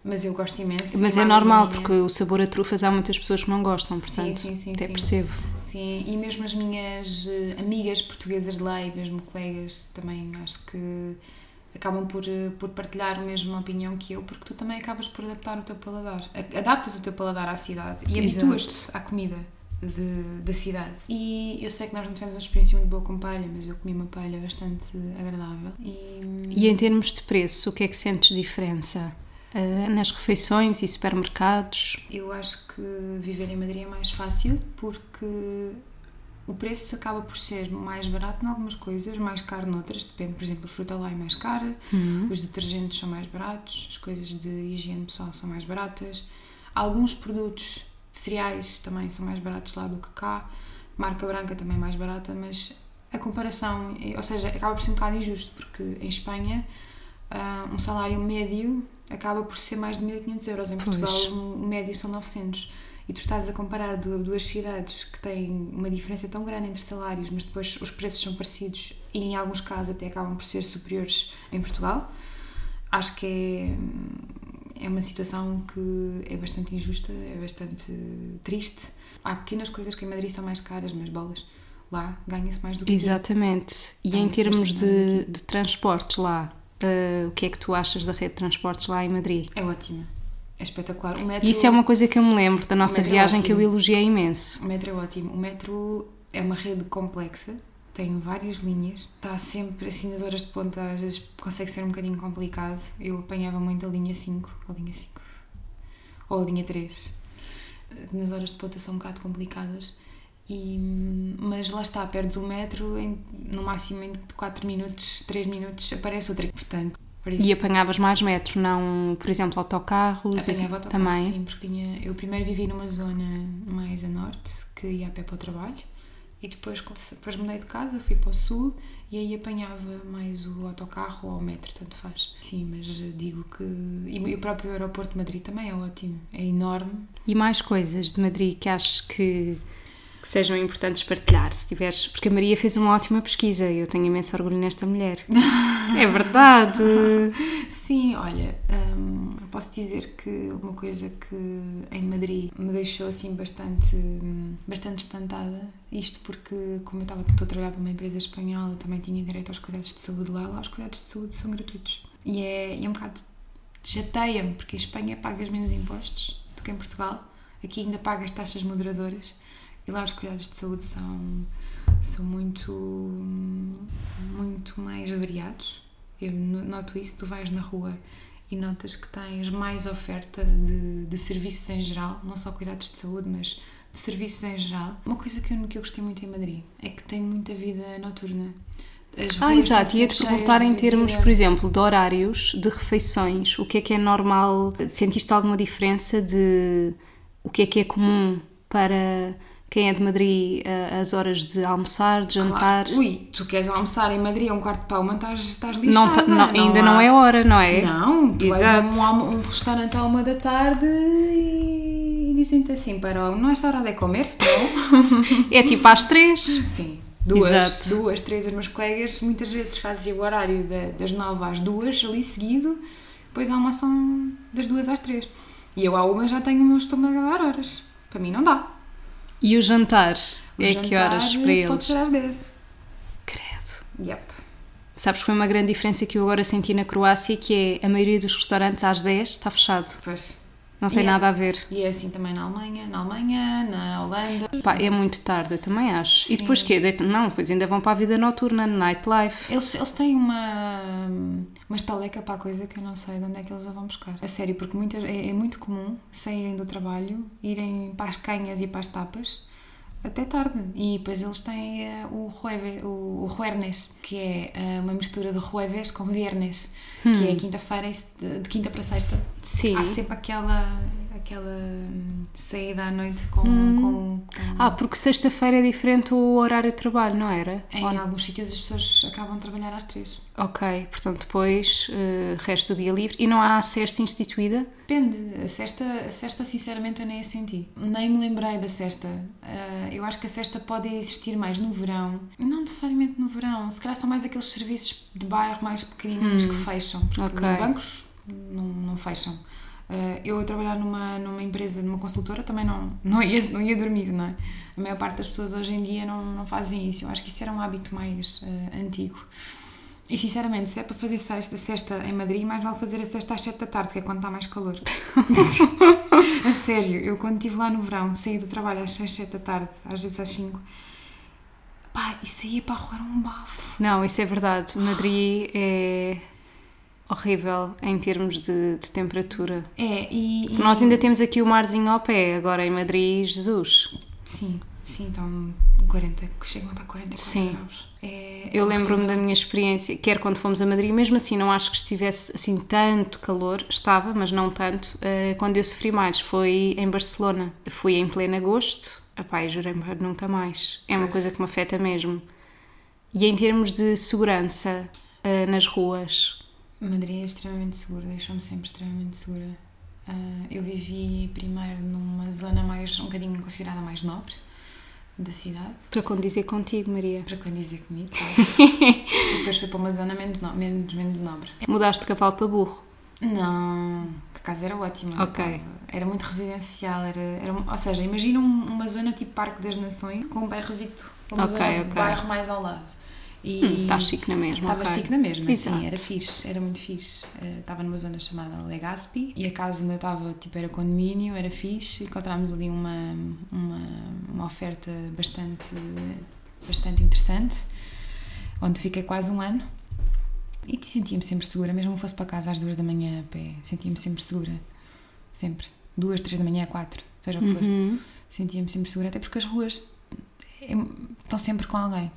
mas eu gosto imenso. Mas é normal, minha... porque o sabor a trufas há muitas pessoas que não gostam, portanto, sim, sim, sim, até percebo. Sim, e mesmo as minhas eh, amigas portuguesas de lá e mesmo colegas também acho que acabam por, eh, por partilhar a mesma opinião que eu, porque tu também acabas por adaptar o teu paladar. Adaptas o teu paladar à cidade e habituas-te à comida de, da cidade. E eu sei que nós não tivemos uma experiência muito boa com palha, mas eu comi uma palha bastante agradável. E, e em termos de preço, o que é que sentes diferença? Uh, nas refeições e supermercados? Eu acho que viver em Madrid é mais fácil porque o preço acaba por ser mais barato em algumas coisas, mais caro noutras, depende, por exemplo, a fruta lá é mais cara, uhum. os detergentes são mais baratos, as coisas de higiene pessoal são mais baratas, alguns produtos cereais também são mais baratos lá do que cá, marca branca também é mais barata, mas a comparação, ou seja, acaba por ser um bocado injusto, porque em Espanha uh, um salário médio acaba por ser mais de 1500 euros, em Portugal pois. o médio são 900 e tu estás a comparar duas cidades que têm uma diferença tão grande entre salários, mas depois os preços são parecidos e em alguns casos até acabam por ser superiores em Portugal, acho que é, é uma situação que é bastante injusta, é bastante triste. Há pequenas coisas que em Madrid são mais caras, mas bolas lá ganha-se mais do que Exatamente. Aqui. E em termos de, de transportes lá, uh, o que é que tu achas da rede de transportes lá em Madrid? É ótima é espetacular. O metro, Isso é uma coisa que eu me lembro da nossa é viagem é que eu elogiei imenso. O metro é ótimo. O metro é uma rede complexa, tem várias linhas, está sempre assim nas horas de ponta, às vezes consegue ser um bocadinho complicado. Eu apanhava muito a linha 5, a linha 5 ou a linha 3. Nas horas de ponta são um bocado complicadas. E, mas lá está, perdes o metro, em, no máximo em 4 minutos, 3 minutos, aparece outra. Portanto, e apanhavas mais metros, não, por exemplo, autocarros? Apanhava autocarros, também. sim, porque tinha, eu primeiro vivi numa zona mais a norte, que ia a pé para o trabalho, e depois, depois mudei de casa, fui para o sul, e aí apanhava mais o autocarro ou o metro, tanto faz. Sim, mas digo que... E o próprio aeroporto de Madrid também é ótimo, é enorme. E mais coisas de Madrid que acho que que sejam importantes partilhar, se tiveres, porque a Maria fez uma ótima pesquisa e eu tenho imenso orgulho nesta mulher. é verdade! Sim, olha, hum, posso dizer que uma coisa que em Madrid me deixou assim bastante, bastante espantada, isto porque, como eu estava a trabalhar para uma empresa espanhola, também tinha direito aos cuidados de saúde lá, lá os cuidados de saúde são gratuitos. E é, é um bocado chateia-me, porque em Espanha pagas menos impostos do que em Portugal, aqui ainda pagas taxas moderadoras e lá os cuidados de saúde são, são muito, muito mais variados. Eu noto isso, tu vais na rua e notas que tens mais oferta de, de serviços em geral, não só cuidados de saúde, mas de serviços em geral. Uma coisa que eu, que eu gostei muito em Madrid é que tem muita vida noturna. ah, exato. Ia-te perguntar em termos, por exemplo, de horários, de refeições, o que é que é normal? Sentiste alguma diferença de o que é que é comum para quem é de Madrid, eh, as horas de almoçar, de jantar. Claro. Ui, tu queres almoçar em Madrid a um quarto de pau, mas estás, estás lixada. Não, não, ainda há... não é hora, não é? Não, tu Exato. vais a um, um restaurante à uma da tarde e dizem-te assim, para não esta hora de comer? Não. é tipo às três. Sim. Duas, Exato. duas, três, os meus colegas muitas vezes fazem o horário de, das nove às duas, ali seguido, depois almoçam das duas às três. E eu à uma já tenho o meu estômago a dar horas. Para mim não dá. E o jantar? O é jantar que horas para eles? Pode ser às 10. Credo. Yep. Sabes que foi uma grande diferença que eu agora senti na Croácia, que é a maioria dos restaurantes às 10 está fechado. Pois. Não tem E é- nada a ver. E é assim também na Alemanha, na Alemanha, na Holanda. Pá, é muito tarde, eu também acho. E depois Sim. quê? Não, depois ainda vão para a vida noturna, nightlife. Eles, eles têm uma, uma estaleca para a coisa que eu não sei de onde é que eles a vão buscar. A sério, porque muitas, é, é muito comum saírem do trabalho, irem para as canhas e para as tapas até tarde. E depois eles têm eh, o, jueve, o, o juernes, que é eh, uma mistura de jueves com viernes, que é quinta-feira, se- de, de quinta para sexta. Sim. Há sempre aquela, aquela hum, saída à noite com. com, com- Ah, porque sexta-feira é diferente o horário de trabalho, não era? em Ou- alguns sítios as pessoas acabam de trabalhar às três. Ok, portanto depois eh, resto do dia livre. E não há a sexta instituída? Depende, a cesta, a cesta sinceramente eu nem a senti. Nem me lembrei da cesta. Ah, eu acho que a cesta pode existir mais no verão. Não necessariamente no verão, se calhar são mais aqueles serviços de bairro mais pequeninos que fecham, porque ok. os bancos não, não fecham. Ah, eu a trabalhar numa, numa empresa, numa consultora, também não, não, ia, não ia dormir, não é? A maior parte das pessoas hoje em dia não, não fazem isso. Eu acho que isso era um hábito mais ah, antigo. E sinceramente, se é para fazer sexta, sexta em Madrid, mais vale fazer a sexta às 7 da tarde, que é quando está mais calor. a sério, eu quando estive lá no verão, saí do trabalho às 6, 7 da tarde, às vezes às 5, pá, e saía para roer um bafo. Não, isso é verdade. Madrid é horrível em termos de, de temperatura. É, e. e- Nós ainda temos aqui o marzinho ao pé, agora em Madrid, Jesus. Sim, sim, então 40, que chegam a estar 44 Sim. graus. É, Eu é lembro-me horrível. da minha experiência, quer quando fomos a Madrid, mesmo assim não acho que estivesse assim tanto calor, estava, mas não tanto. eh, quando eu sofri mais foi em Barcelona. Fui em pleno agosto, jurei-me para nunca mais. É uma coisa que me afeta mesmo. E em termos de segurança eh, nas ruas, Madrid é extremamente segura, deixou-me sempre extremamente segura. Ah, eu vivi primeiro numa zona mais, um bocadinho considerada mais nobre da cidade. para condizer contigo, Maria. Para quando dizer comigo, claro. depois fui para uma zona menos, no, menos, menos nobre. Mudaste de cavalo para burro. Não, que casa era ótima. Ok. Era muito residencial, era, era, ou seja, imagina um- uma zona tipo Parque das Nações com um bairrozito, uma Ok, zona, um ok. bairro mais ao lado. E Hum, Está chique na mesma. Estava ok. chique na mesma, Exato. sim, era fixe, era muito fixe. Eh, Estava numa zona chamada Legazpi e a casa onde eu estava tipo, era condomínio, era fixe. Encontramos ali uma, uma, uma oferta bastante, bastante interessante, onde fiquei quase um ano. E sentia-me sempre segura, mesmo que fosse para casa às duas da manhã a pé, sentia-me sempre segura. Sempre. Duas, três da manhã, quatro, seja o que for. Uhum. Sentia-me sempre segura, até porque as ruas é- estão sempre com alguém.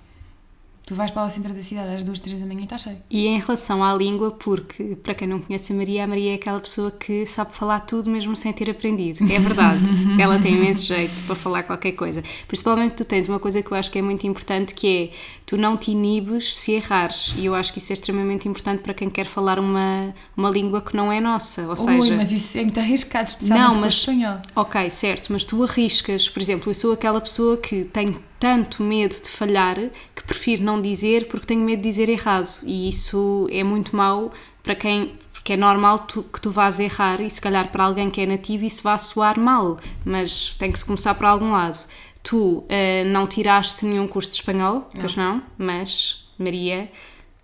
Tu vais para o centro da cidade às duas, três da manhã e está cheio. E em relação à língua, porque para quem não conhece a Maria, a Maria é aquela pessoa que sabe falar tudo mesmo sem ter aprendido. É verdade. Ela tem imenso jeito para falar qualquer coisa. Principalmente tu tens uma coisa que eu acho que é muito importante, que é tu não te inibes se errares. E eu acho que isso é extremamente importante para quem quer falar uma, uma língua que não é nossa. Ou seja, Ui, mas isso é muito arriscado, especialmente Não, mas- espanhol. Ok, certo, mas tu arriscas. Por exemplo, eu sou aquela pessoa que tem tanto medo de falhar que prefiro não dizer porque tenho medo de dizer errado. E isso é muito mau para quem. Porque é normal tu- que tu vás errar e se calhar para alguém que é nativo isso vá soar mal, mas tem que se começar por algum lado. Tu eh, não tiraste nenhum curso de espanhol, pois não, mas Maria,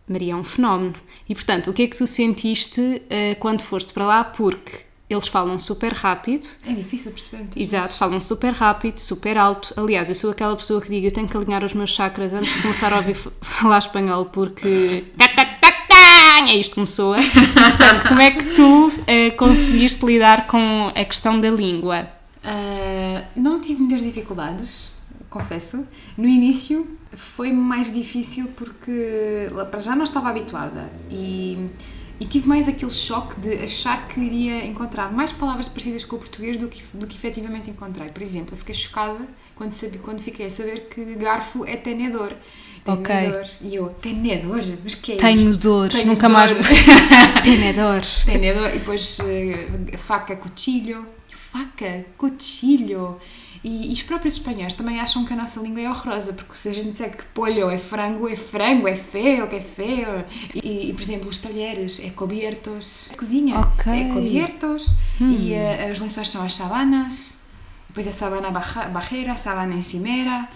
Maria é um fenómeno. E portanto, o que é que tu sentiste eh, quando foste para lá? Porque eles falam super rápido, É difícil de perceber. muitas Exato, vezes. falam super rápido, super alto. Aliás, eu sou aquela pessoa que digo eu tenho que alinhar os meus chakras antes de começar a ouvir falar espanhol porque é isto que começou. Portanto, como é que tu eh, conseguiste lidar com a questão da língua? Ah, não tive muitas dificuldades, confesso. No início foi mais difícil porque para já não estava habituada e, e tive mais aquele choque de achar que iria encontrar mais palavras parecidas com o português do que, do que efetivamente encontrei. Por exemplo, eu fiquei chocada quando, sabi, quando fiquei a saber que garfo é tenedor. Ok. Tenedor. E eu, tenedor? Mas que é Tenho isto? dor, Tenho nunca dor. mais. Tenedor. Tenedor e depois eh, faca, cuchillo. Faca, cuchillo. E, e os próprios espanhóis também acham que a nossa língua é horrorosa, porque se a gente disser que polho é frango, é frango, é feio, que é feio. E, e, por exemplo, os talheres é cobiertos. Cozinha Ok. é cobiertos. E eh, os lençóis são as sabanas. Depois é sabana baja- bajera, sabana encimera.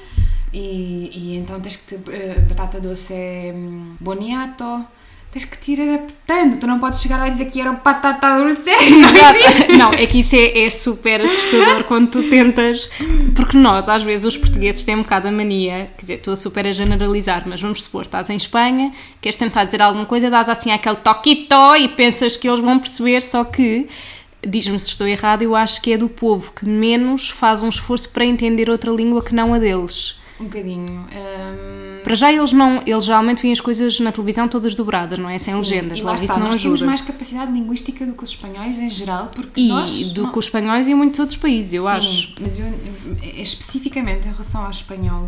E, e então tens que. eh, batata doce é hum, boniato. Tens que te ir adaptando. Tu não podes chegar lá e dizer que era um patata dulce. Não existe. Não, é que isso é, é super assustador quando tu tentas. Porque nós, às vezes, os portugueses têm um bocado a mania, quer dizer, estou super a generalizar, mas vamos supor, estás em Espanha, queres tentar dizer alguma coisa, dás assim aquele toquito e pensas que eles vão perceber, só que. Diz-me se estou errado, eu acho que é do povo que menos faz um esforço para entender outra língua que não a deles. Um bocadinho. hum, Para já eles não, eles geralmente veem as coisas na televisão todas dobradas, não é? Sem sim, legendas, e lá logo está, isso não nós temos ajuda. mais capacidade linguística do que os espanhóis em geral, porque E nós... do não- que os espanhóis e muitos outros países, eu Sim, acho. mas eu, especificamente em relação ao espanhol,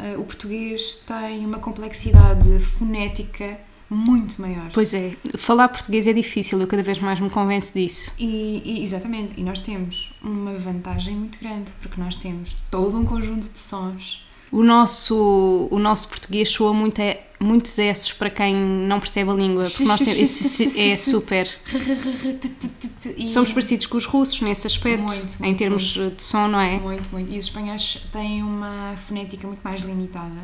eh, o português tem uma complexidade fonética muito maior. Pois é, falar português é difícil, eu cada vez mais me convenço disso. E, e- exatamente, e nós temos uma vantagem muito grande, porque nós temos todo um conjunto de sons. O nosso, o nosso português soa muito, é, muitos S para quem não percebe a língua, porque nós temos, esse- é super. E- Somos parecidos com os russos nesse aspecto, Muito, em muito, termos de som, não é? Muito, muito. E os espanhóis têm uma fonética muito mais limitada.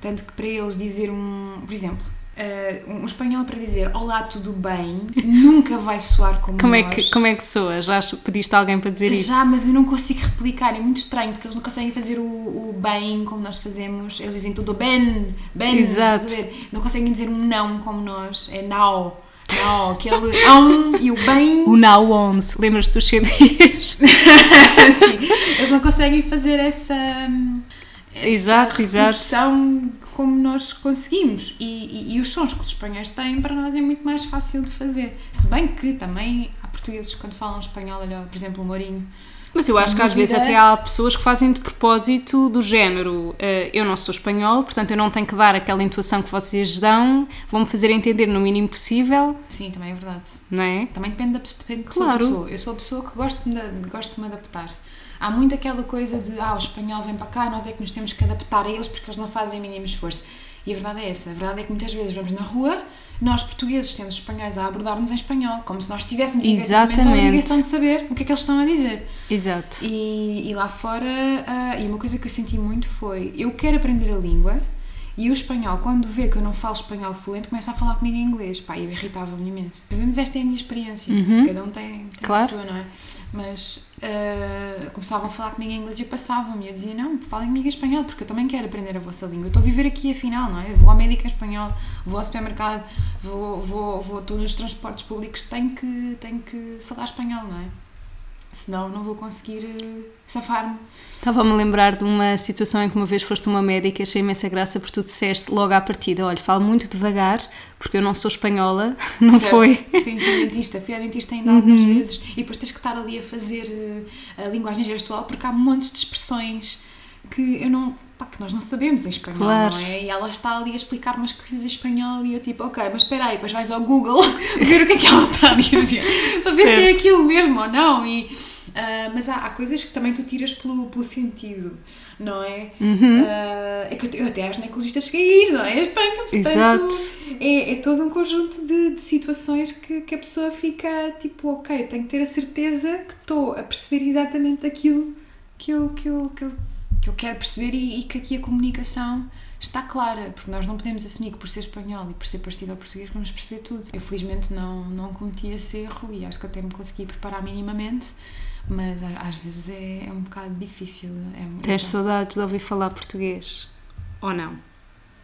Tanto que para eles dizer um. Por exemplo, eh, um espanhol para dizer Olá, tudo bem, nunca vai soar como Como é, nós. que, como é que soa? Já pediste alguém para dizer isso? Já, mas eu não consigo replicar, é muito estranho porque eles não conseguem fazer o, o bem como nós fazemos. Eles dizem tudo bem, bem, Exato. Não conseguem dizer um não como nós, é now, now, aquele ão e o bem. O Now 11, lembras-te dos CDs? Sim, eles não conseguem fazer essa, essa Exato, exato. Como nós conseguimos. E, e- e os sons que os espanhóis têm, para nós é muito mais fácil de fazer. Se bem que também há portugueses quando falam espanhol, olha, por exemplo, o Mourinho. Mas eu acho que às vezes até há pessoas que fazem de propósito do género eh, eu não sou espanhol, portanto eu não tenho que dar aquela intuação que vocês dão, vão-me fazer entender no mínimo possível, Sim, também é verdade. não é? Também depende da pessoa, depende de Claro. pessoa. Eu sou a pessoa que gosto de, gosto de me adaptar. Há muito aquela coisa de ah, o espanhol vem para cá, nós é que nos temos que adaptar a eles porque eles não fazem o mínimo esforço. E a verdade é essa. A verdade é que muitas vezes vamos na rua, nós portugueses temos espanhóis a abordar-nos em espanhol, como se nós tivéssemos efetivamente a Exatamente. obrigação de saber o que é que eles estão a dizer. Exato. E, e lá fora, ah, e uma coisa que eu senti muito foi: eu quero aprender a língua e o espanhol, quando vê que eu não falo espanhol fluente, começa a falar comigo em inglês. Pá, eu irritava-me imenso. Pelo menos esta é a minha experiência. Uhum. Cada um tem, tem Claro. a sua, não é? Mas ah, começavam a falar comigo em inglês e eu passava-me. Eu dizia: não, falem comigo em espanhol, porque eu também quero aprender a vossa língua. Eu estou a viver aqui afinal, não é? Vou ao médico em espanhol, vou ao supermercado, vou, vou, vou estou nos transportes públicos, tenho que, tenho que falar espanhol, não é? Senão não vou conseguir eh, safar-me. Estava-me a lembrar de uma situação em que uma vez foste uma médica, achei imensa graça porque tu disseste logo à partida, olha, falo muito devagar porque eu não sou espanhola, não Certo? foi? Sim, sim, dentista. Fui à dentista ainda algumas vezes e depois tens que estar ali a fazer eh, a linguagem gestual porque há montes de expressões que eu não. Pá, que nós não sabemos em espanhol, Claro. não é? E ela está ali a explicar umas coisas em espanhol e eu tipo, ok, mas espera aí, depois vais ao Google ver o que é que ela está a dizer para ver se é Certo. aquilo mesmo ou não. E, ah, mas há, há coisas que também tu tiras pelo, pelo sentido, não é? Uhum. Ah, é que eu, eu até aos ginecologistas cheguei a ir, não é? Espanha, portanto, Exato. é, é todo um conjunto de, de situações que, que a pessoa fica tipo, ok, eu tenho que ter a certeza que estou a perceber exatamente aquilo que eu, que eu, que eu, que eu quero perceber e, e que aqui a comunicação está clara, porque nós não podemos assumir que por ser espanhol e por ser parecido ao português vamos perceber tudo. Eu felizmente não, não cometi esse erro e acho que até me consegui preparar minimamente, mas às vezes é, é um bocado difícil. É, Tens é- saudades de ouvir falar português? Ou não?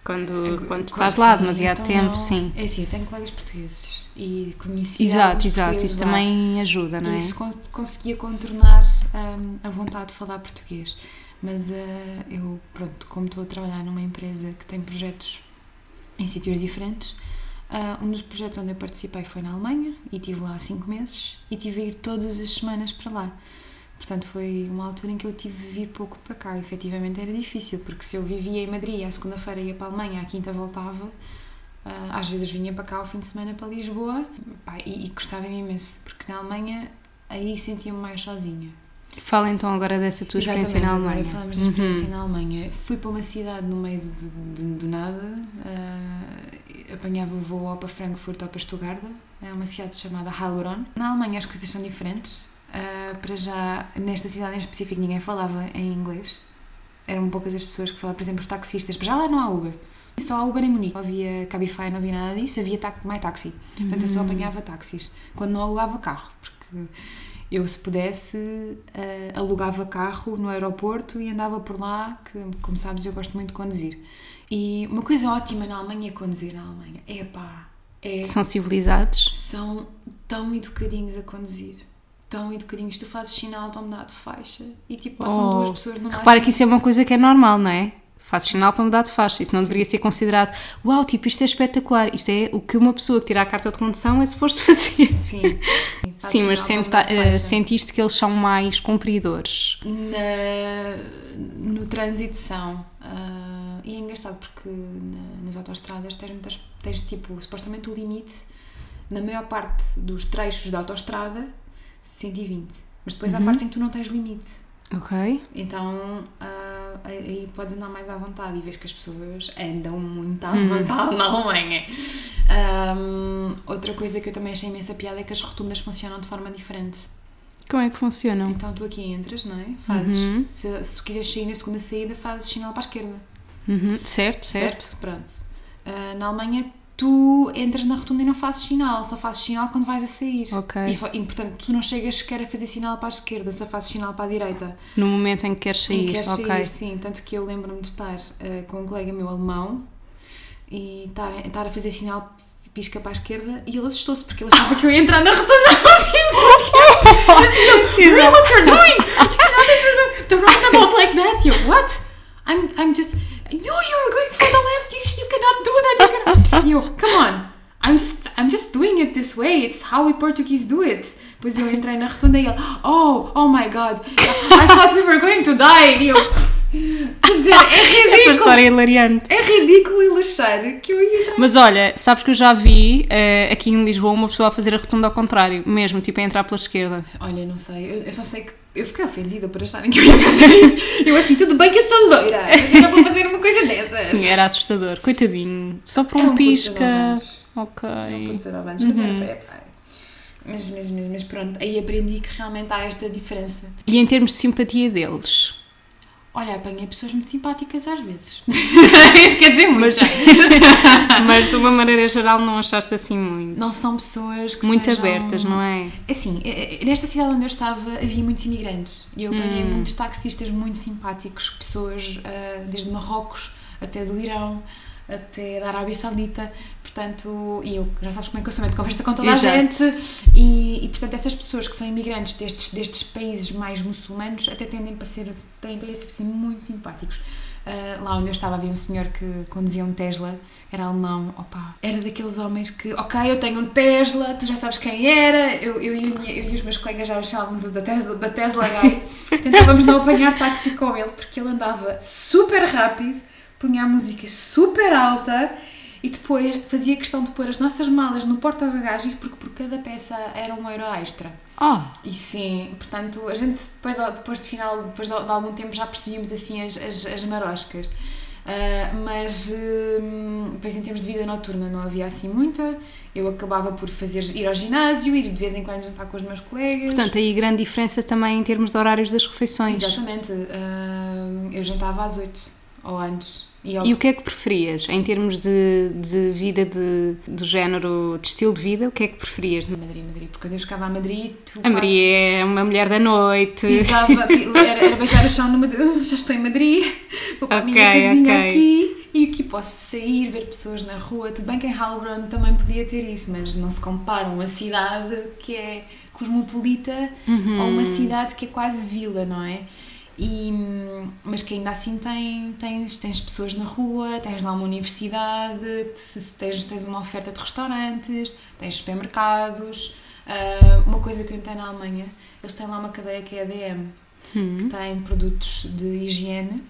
Quando, Agora, quando claro, estás lá demasiado então tempo, não- sim. É assim, eu tenho colegas portugueses e conheci Exato, exato, isso lá. também ajuda, não é? Isso cons- conseguia contornar hum, a vontade de falar português. Mas ah, eu, pronto, como estou a trabalhar numa empresa que tem projetos em sítios diferentes, ah, um dos projetos onde eu participei foi na Alemanha e estive lá cinco meses e tive a ir todas as semanas para lá. Portanto, foi uma altura em que eu tive de vir pouco para cá. Efetivamente era difícil, porque se eu vivia em Madrid, à segunda-feira ia para a Alemanha, à quinta voltava, ah, às vezes vinha para cá ao fim de semana para Lisboa pá, e, e gostava-me imenso, porque na Alemanha aí sentia-me mais sozinha. Fala então agora dessa tua experiência na Exatamente, Alemanha. Agora falamos da experiência Uhum. na Alemanha. Fui para uma cidade no meio de- do nada, ah, apanhava o voo ou para Frankfurt ou para Stuttgart, é uma cidade chamada Heilbronn. Na Alemanha as coisas são diferentes. Ah, para já, nesta cidade em específico, ninguém falava em inglês. Eram poucas as pessoas que falavam, por exemplo, os taxistas. Já lá não há Uber. Só há Uber em Munique. Não havia Cabify, não havia nada disso. Havia ta My Taxi. Portanto, eu só apanhava táxis. Quando não alugava carro. Porque eu, se pudesse, uh, alugava carro no aeroporto e andava por lá, que, como sabes, eu gosto muito de conduzir. E uma coisa ótima na Alemanha é conduzir na Alemanha. É pá. É, São civilizados. são tão educadinhos a conduzir. Tão educadinhos. Tu fazes sinal para mudar de faixa e tipo passam Oh, duas pessoas no Repara que isso é uma coisa que é normal, não é? Fazes sinal para mudar de faixa. Isso não deveria ser considerado, uau, tipo, isto é espetacular. Isto é o que uma pessoa que tira a carta de condução é suposto fazer. Sim. Sim, mas mudar de eh, sentiste que eles são mais cumpridores. Na- no trânsito são. ah, e é engraçado porque na- nas autostradas tens, muitas, tens tipo, supostamente o limite, na maior parte dos trechos da autostrada, 120. Mas depois há partes em que tu não tens limite. Ok? Então ah, aí podes andar mais à vontade e vês que as pessoas andam muito à vontade na Alemanha. Ahm, outra coisa que eu também achei imensa piada é que as rotundas funcionam de forma diferente. Como é que funcionam? Então tu aqui entras, não é? Fazes, se, se tu quiseres sair na segunda saída, fazes sinal para a esquerda. Uhum, Certo, certo. Certo? Pronto. Ah, na Alemanha, tu entras na rotunda e não fazes sinal, só fazes sinal quando vais a sair. Ok. E, e, portanto, tu não chegas sequer a fazer sinal para a esquerda, só fazes sinal para a direita. No momento em que queres Em sair. que queres ok. sair, sim. Tanto que eu lembro-me de estar ah, com um colega meu alemão e estar, a- estar a fazer sinal pisca para a esquerda e ele assustou-se porque ele achava que eu ia entrar na rotunda You know what you're doing? You cannot enter the, the roundabout like that. You what? I'm I'm just no. You're going for the left. You, you cannot do that. You cannot. You come on. I'm just I'm just doing it this way. It's how we Portuguese do it. Depois eu entrei na rotunda e ele oh oh my god I thought we were going to die. E eu quer dizer é Essa ridículo. história é hilariante. É ridículo ele achar que eu ia. Mas olha, sabes que eu já vi eh, aqui em Lisboa uma pessoa a fazer a rotunda ao contrário, mesmo, tipo a entrar pela esquerda. Olha, não sei, eu, eu só sei que eu fiquei ofendida por acharem que eu ia fazer isso. Eu assim, tudo bem que sou loira, mas eu não vou fazer uma coisa dessas. Sim, era assustador. Coitadinho. Só por Era um um pisca. 19 anos. Ok. Não pode ser anos, mas era para epá. mas, mas, mas, mas pronto, aí aprendi que realmente há esta diferença. E em termos de simpatia deles? Olha, apanhei pessoas muito simpáticas às vezes. Isto quer dizer muito. Mas de uma maneira geral não achaste assim muito. Não são pessoas que muito sejam- abertas, não é? Assim, eh, eh, nesta cidade onde eu estava havia muitos imigrantes e eu apanhei Hum. muitos taxistas muito simpáticos, pessoas ah, desde Marrocos até do Irão, até da Arábia Saudita, portanto, e eu já sabes como é que eu sou, eu conversa com toda a Exato. gente e, e portanto essas pessoas que são imigrantes destes, destes países mais muçulmanos até tendem para ser, tendem a ser muito simpáticos. Ah, lá onde eu estava havia um senhor que conduzia um Tesla, era alemão, opa, era daqueles homens que, ok, eu tenho um Tesla, tu já sabes quem era, eu, eu, e, a eu e os meus colegas já o chamávamos o da Tesla, da Tesla Guy, tentávamos não apanhar táxi com ele porque ele andava super rápido, punha a música super alta e depois fazia questão de pôr as nossas malas no porta-bagagens porque por cada peça era um euro extra. Oh, E sim, portanto, a gente depois, depois de final, depois de, de algum tempo já percebíamos assim as, as, as maroscas. Ah, mas hum, depois em termos de vida noturna não havia assim muita. Eu acabava por fazer ir ao ginásio, ir de vez em quando jantar com os meus colegas. portanto, aí grande diferença também em termos de horários das refeições. Exatamente. ah, eu jantava às 8 ou antes. E, ao- E o que é que preferias em termos de, de vida de, do género de estilo de vida? O que é que preferias? Madrid, Madrid, porque quando eu chegava a Madrid, tu A Maria é uma mulher da noite. pisava, era, era beijar o chão numa. "Uh, já estou em Madrid, vou para a minha casinha ok. aqui e aqui posso sair, ver pessoas na rua. Tudo bem que em Heilbronn também podia ter isso, mas não se compara uma cidade que é cosmopolita Uhum. a uma cidade que é quase vila, não é? E, mas que ainda assim tem, tens, tens pessoas na rua, tens lá uma universidade, te- tens, tens uma oferta de restaurantes, tens supermercados. Ah, uma coisa que eu notei na Alemanha, eles têm lá uma cadeia que é a DM, Hum. que tem produtos de higiene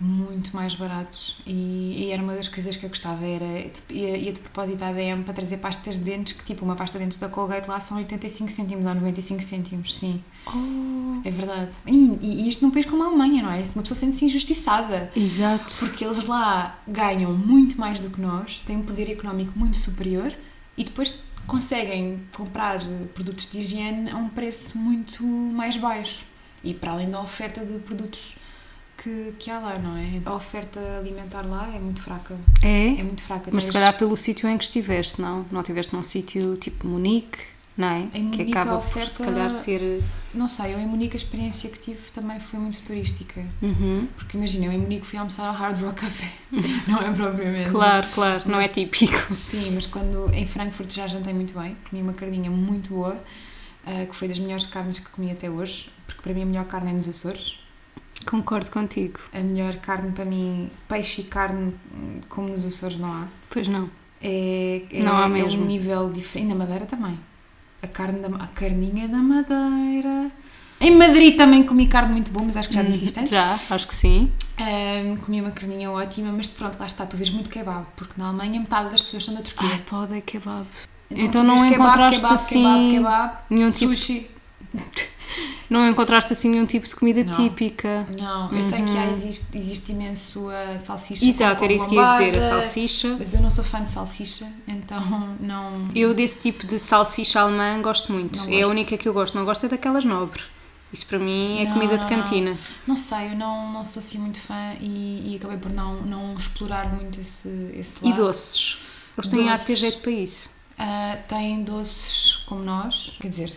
muito mais baratos e, e era uma das coisas que eu gostava era tipo, ia, ia de propósito à DM para trazer pastas de dentes que tipo uma pasta de dentes da Colgate lá são 85 cêntimos ou 95 cêntimos sim. Oh, é verdade. E, e- isto num país como a Alemanha não é? Uma pessoa sente-se injustiçada. Exato. porque eles lá ganham muito mais do que nós têm um poder económico muito superior e depois conseguem comprar produtos de higiene a um preço muito mais baixo. E para além da oferta de produtos que, que há lá, não é? A oferta alimentar lá é muito fraca. É? É muito fraca. Mas se Tens- calhar pelo sítio em que estiveste, não? Não estiveste num sítio tipo Munique, não é? Em que Munique acaba a por se oferta- calhar ser. Não sei, eu em Munique a experiência que tive também foi muito turística. Uhum. Porque imagina, eu em Munique fui almoçar ao Hard Rock Café. não é propriamente. Claro, claro, não é típico. Sim, mas quando em Frankfurt já jantei muito bem, comi uma carninha muito boa, ah, que foi das melhores carnes que comi até hoje, porque para mim a melhor carne é nos Açores. Concordo contigo. A melhor carne para mim, peixe e carne hum, como nos Açores não há. Pois não. É, é, Não há é mesmo. um nível diferente. E na Madeira também. A, carne da, a carninha da Madeira. Em Madrid também comi carne muito boa, mas acho que já disse isto. Já, acho que sim. Ahm, comi uma carninha ótima, mas pronto, lá está, tu vês muito kebab, porque na Alemanha metade das pessoas são da Turquia. Ai, pode é kebab. tu então não vês encontraste kebab, assim Kebab, kebab, Nenhum tipo, sushi. não encontraste assim nenhum tipo de comida Não. típica. Não, eu sei que há, existe, existe imenso a salsicha. Uhum. Exato, era isso que ia dizer, a salsicha. Mas eu não sou fã de salsicha, então não. Eu desse tipo de salsicha alemã gosto muito. Não é a gosto. única que eu gosto. Não gosto é daquelas nobre. Isso para mim é Não, comida de cantina. Não sei, eu não, não sou assim muito fã e, e acabei por não, não explorar muito esse, esse E lado. doces. Eles têm ar de ter Doces. jeito para isso. Ah, têm doces como nós, quer dizer,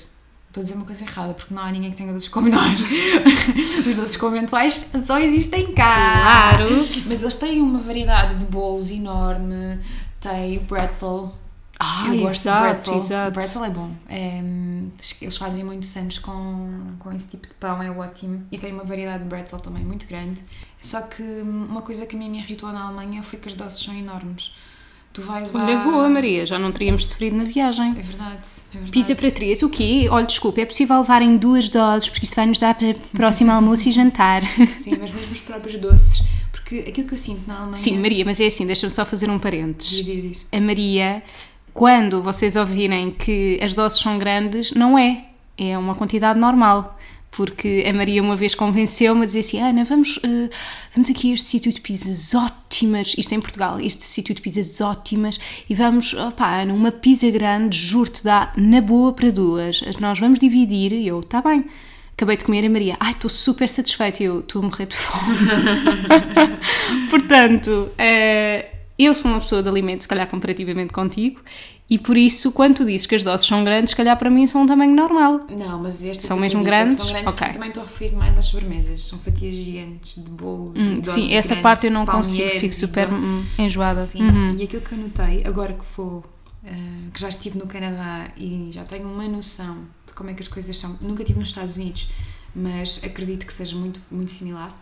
estou a dizer uma coisa errada, porque não há ninguém que tenha doces como nós. Os doces conventuais só existem cá. Claro. Mas eles têm uma variedade de bolos enorme, tem o pretzel. Ah, eu gosto exato, de pretzel. exato. O pretzel é bom. É, eles fazem muitos anos com, com esse tipo de pão, é ótimo. E tem uma variedade de pretzel também muito grande. Só que uma coisa que a mim me irritou na Alemanha foi que as doces são enormes. Tu vais Olha, à... boa, Maria. Já não teríamos sofrido na viagem. É verdade, é verdade. Pizza para três, o quê? Olha, desculpa, é possível levarem duas doses, porque isto vai nos dar para próximo almoço e jantar. Sim, mas mesmo os próprios doces. Porque aquilo que eu sinto na Alemanha... Sim, Maria, mas é assim, deixa-me só fazer um parênteses. Diz, diz, diz. A Maria, quando vocês ouvirem que as doses são grandes, não é. É uma quantidade normal. Porque a Maria uma vez convenceu-me a dizer assim: Ana, vamos, eh, vamos aqui a este sítio de pizzas ótimas. Isto é em Portugal, este sítio de pizzas ótimas. E vamos, opá, Ana, uma pizza grande, juro-te, dá na boa para duas. Nós vamos dividir. E eu, tá bem. Acabei de comer a Maria, ai, estou super satisfeita. Eu, estou a morrer de fome. Portanto, eh, eu sou uma pessoa de alimento, se calhar comparativamente contigo, e por isso, quando tu dizes que as doses são grandes, se calhar para mim são um tamanho normal. Não, mas estes São mesmo grandes? São grandes Ok. porque também estou a referir mais às sobremesas. São fatias gigantes de bolos. Hum, e doses sim, essa parte eu de não consigo, fico super hum, enjoada. Sim, Uhum. e aquilo que eu notei, agora que vou, eh, que já estive no Canadá e já tenho uma noção de como é que as coisas são, nunca estive nos Estados Unidos, mas acredito que seja muito, muito similar.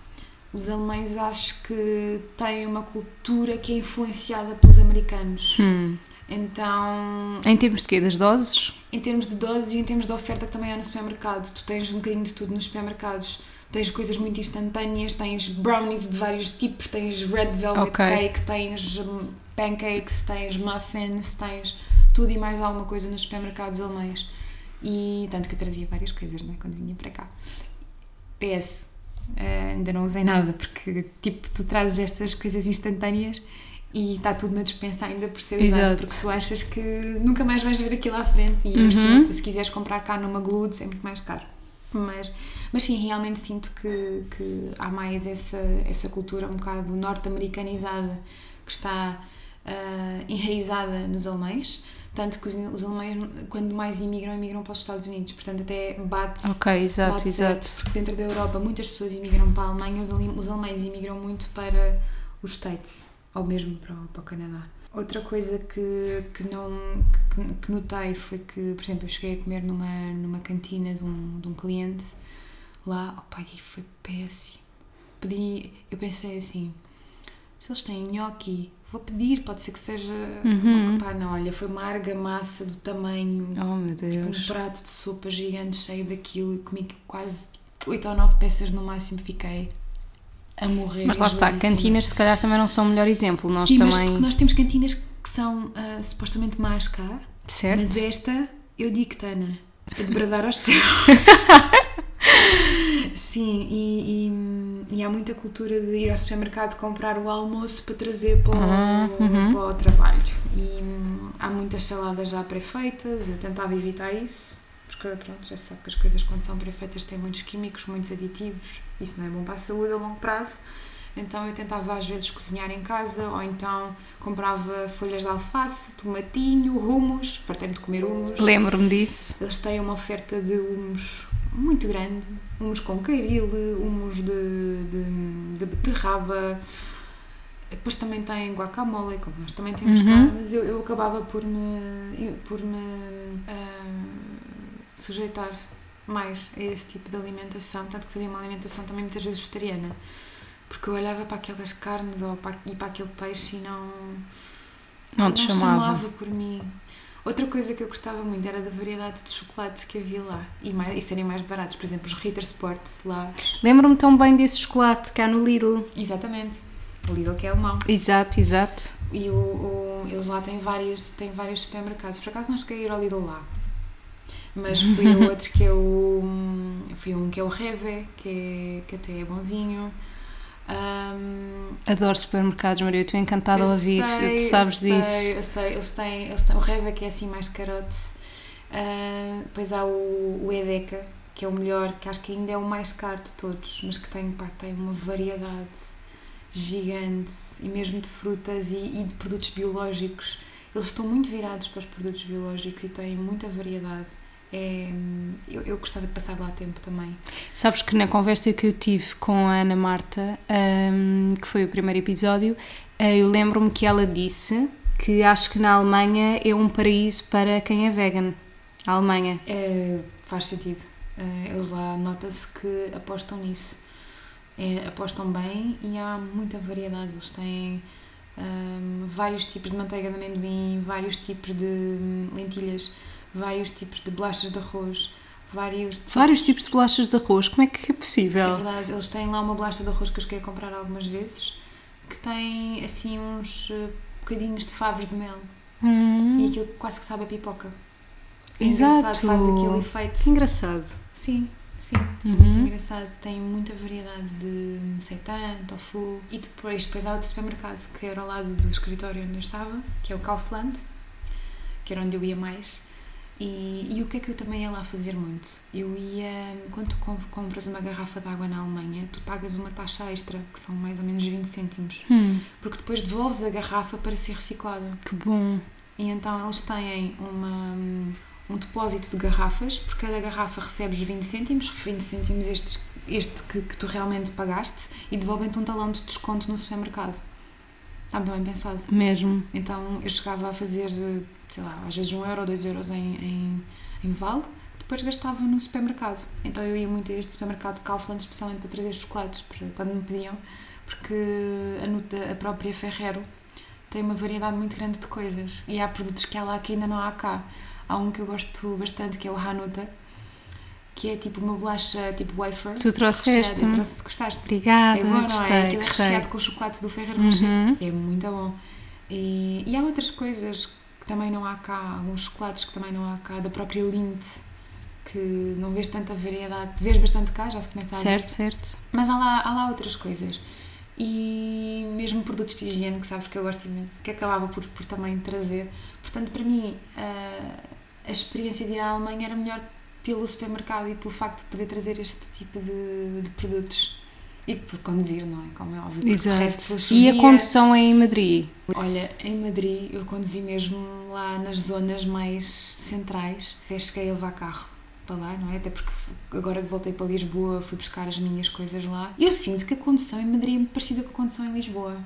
Os alemães acho que têm uma cultura que é influenciada pelos americanos. Hum. Então, Em termos de quê? Das doses? em termos de doses e em termos de oferta que também há no supermercado. Tu tens um bocadinho de tudo nos supermercados. Tens coisas muito instantâneas, tens brownies de vários tipos, tens red velvet Ok. cake, tens hum, pancakes, tens muffins, tens tudo e mais alguma coisa nos supermercados alemães. E tanto que eu trazia várias coisas, né, quando vinha para cá. PS, eh, ainda não usei nada, porque tipo, tu trazes estas coisas instantâneas e está tudo na dispensa ainda por ser usado, Exato. porque tu achas que nunca mais vais ver aquilo à frente e Uhum. se, se quiseres comprar cá numa Gludes é muito mais caro. Mas, mas sim, realmente sinto que, que há mais essa, essa cultura um bocado norte-americanizada que está ah, enraizada nos alemães. Tanto que os, os alemães, quando mais imigram, imigram para os Estados Unidos. Portanto, até bate Ok, exato, bate exato. certo, porque dentro da Europa muitas pessoas imigram para a Alemanha, os, os alemães imigram muito para os States, ou mesmo para, o- para o Canadá. Outra coisa que, que, não, que, que notei foi que, por exemplo, eu cheguei a comer numa, numa cantina de um, de um cliente lá, opa, e foi péssimo. Pedi, eu pensei assim, se eles têm gnocchi, vou pedir, pode ser que seja... Uhum. Pá, não, olha, foi uma argamassa do tamanho Oh meu Tipo, Deus. um prato de sopa gigante cheio daquilo e comi quase 8 ou 9 peças no máximo, fiquei a morrer. Mas lá está, enjoadíssima. cantinas se calhar também não são o melhor exemplo. Nós Sim, mas também. porque nós temos cantinas que são ah, supostamente más cá, Certo? mas esta, eu digo Tana, é de bradar aos céus. Sim, e, e, e há muita cultura de ir ao supermercado comprar o almoço para trazer para o, Ah, uhum. para o trabalho. E hum, há muitas saladas já pré-feitas, eu tentava evitar isso, porque pronto, já se sabe que as coisas quando são pré-feitas têm muitos químicos, muitos aditivos, isso não é bom para a saúde a longo prazo. Então eu tentava às vezes cozinhar em casa ou então comprava folhas de alface, tomatinho, humos, fartei-me de comer humos. Lembro-me disso. Eles têm uma oferta de humos muito grande, humos com caril, humos de, de, de beterraba, depois também tem guacamole, como nós também temos cá, mas eu, eu acabava por me, por me uh, sujeitar mais a esse tipo de alimentação, tanto que fazia uma alimentação também muitas vezes vegetariana porque eu olhava para aquelas carnes ou para, e para aquele peixe e não. Não te não chamava. chamava por mim. Outra coisa que eu gostava muito era da variedade de chocolates que havia lá e, mais, e serem mais baratos. Por exemplo, os Ritter Sports lá. Lembro-me tão bem desse chocolate cá no Lidl. Exatamente. O Lidl que é alemão. Exato, exato. E o, o, eles lá têm vários, têm vários supermercados. Por acaso não cheguei a ir ao Lidl lá. Mas fui a outro que é o. Fui a um que é o Reve, que, é, que até é bonzinho. Um, Adoro supermercados, Maria. Eu estou encantada a ouvir. sei, tu sabes eu disso. Sei, eu sei, eles têm, eles têm o Reva que é assim mais carote. Uh, depois há o, o Edeka, que é o melhor, que acho que ainda é o mais caro de todos, mas que tem, pá, tem uma variedade gigante e mesmo de frutas e, e de produtos biológicos. Eles estão muito virados para os produtos biológicos e têm muita variedade. É, eu, eu gostava de passar lá tempo também. Sabes que na conversa que eu tive com a Ana Marta, um, que foi o primeiro episódio, eh, eu lembro-me que ela disse que acho que na Alemanha é um paraíso para quem é vegan. A Alemanha. É, faz sentido. É, eles lá nota-se que apostam nisso. É, apostam bem e há muita variedade. Eles têm um, vários tipos de manteiga de amendoim, vários tipos de hum, lentilhas vários tipos de bolachas de arroz, vários... Vários tipos de bolachas de arroz, como é que é possível? É verdade, eles têm lá uma bolacha de arroz que eu cheguei a comprar algumas vezes, que tem assim uns uh, bocadinhos de favos de mel. Hum. E aquilo quase que sabe a pipoca. É Exato. engraçado, faz aquele efeito. Que engraçado. Sim, sim. Uhum. Muito engraçado. Tem muita variedade de seitan, tofu. E depois, depois há outro supermercado que era ao lado do escritório onde eu estava, que é o Kaufland, que era onde eu ia mais. E, e, o que é que eu também ia lá fazer muito? Eu ia, quando tu compras uma garrafa de água na Alemanha, tu pagas uma taxa extra, que são mais ou menos 20 cêntimos, hum. porque depois devolves a garrafa para ser reciclada. Que bom! E então eles têm uma, um depósito de garrafas, por cada garrafa recebes 20 cêntimos, 20 cêntimos estes, este que, que tu realmente pagaste, e devolvem-te um talão de desconto no supermercado. Está muito bem pensado. Mesmo. Então eu chegava a fazer sei lá, às vezes um euro ou dois euros em, em, em vale, depois gastava no supermercado. Então eu ia muito a este supermercado Kaufland, especialmente para trazer chocolates, para, quando me pediam, porque a, a própria Ferrero tem uma variedade muito grande de coisas e há produtos que há lá que ainda não há cá. Há um que eu gosto bastante que é o Hanuta, que é tipo uma bolacha tipo wafer. Tu trouxeste? Trouxe, gostaste? Obrigada, é bom, gostei, não é? Aquilo é gostei. recheado com o chocolate do Ferrero Uhum. É muito bom. E, e há outras coisas também não há cá, alguns chocolates que também não há cá, da própria Lindt, que não vês tanta variedade, vês bastante cá, já se começa a ver. Certo, certo. Mas há lá, há lá outras coisas. E mesmo produtos de higiene, que sabes que eu gosto imenso, que acabava por, por também trazer. Portanto, para mim, a, a experiência de ir à Alemanha era melhor pelo supermercado e pelo facto de poder trazer este tipo de, de produtos. E por conduzir, não é? Como é óbvio. Exato. E a condução é em Madrid? Olha, em Madrid eu conduzi mesmo lá nas zonas mais centrais. Até cheguei a levar carro para lá, não é? Até porque agora que voltei para Lisboa fui buscar as minhas coisas lá. Eu sinto que a condução em Madrid é muito parecida com a condução em Lisboa.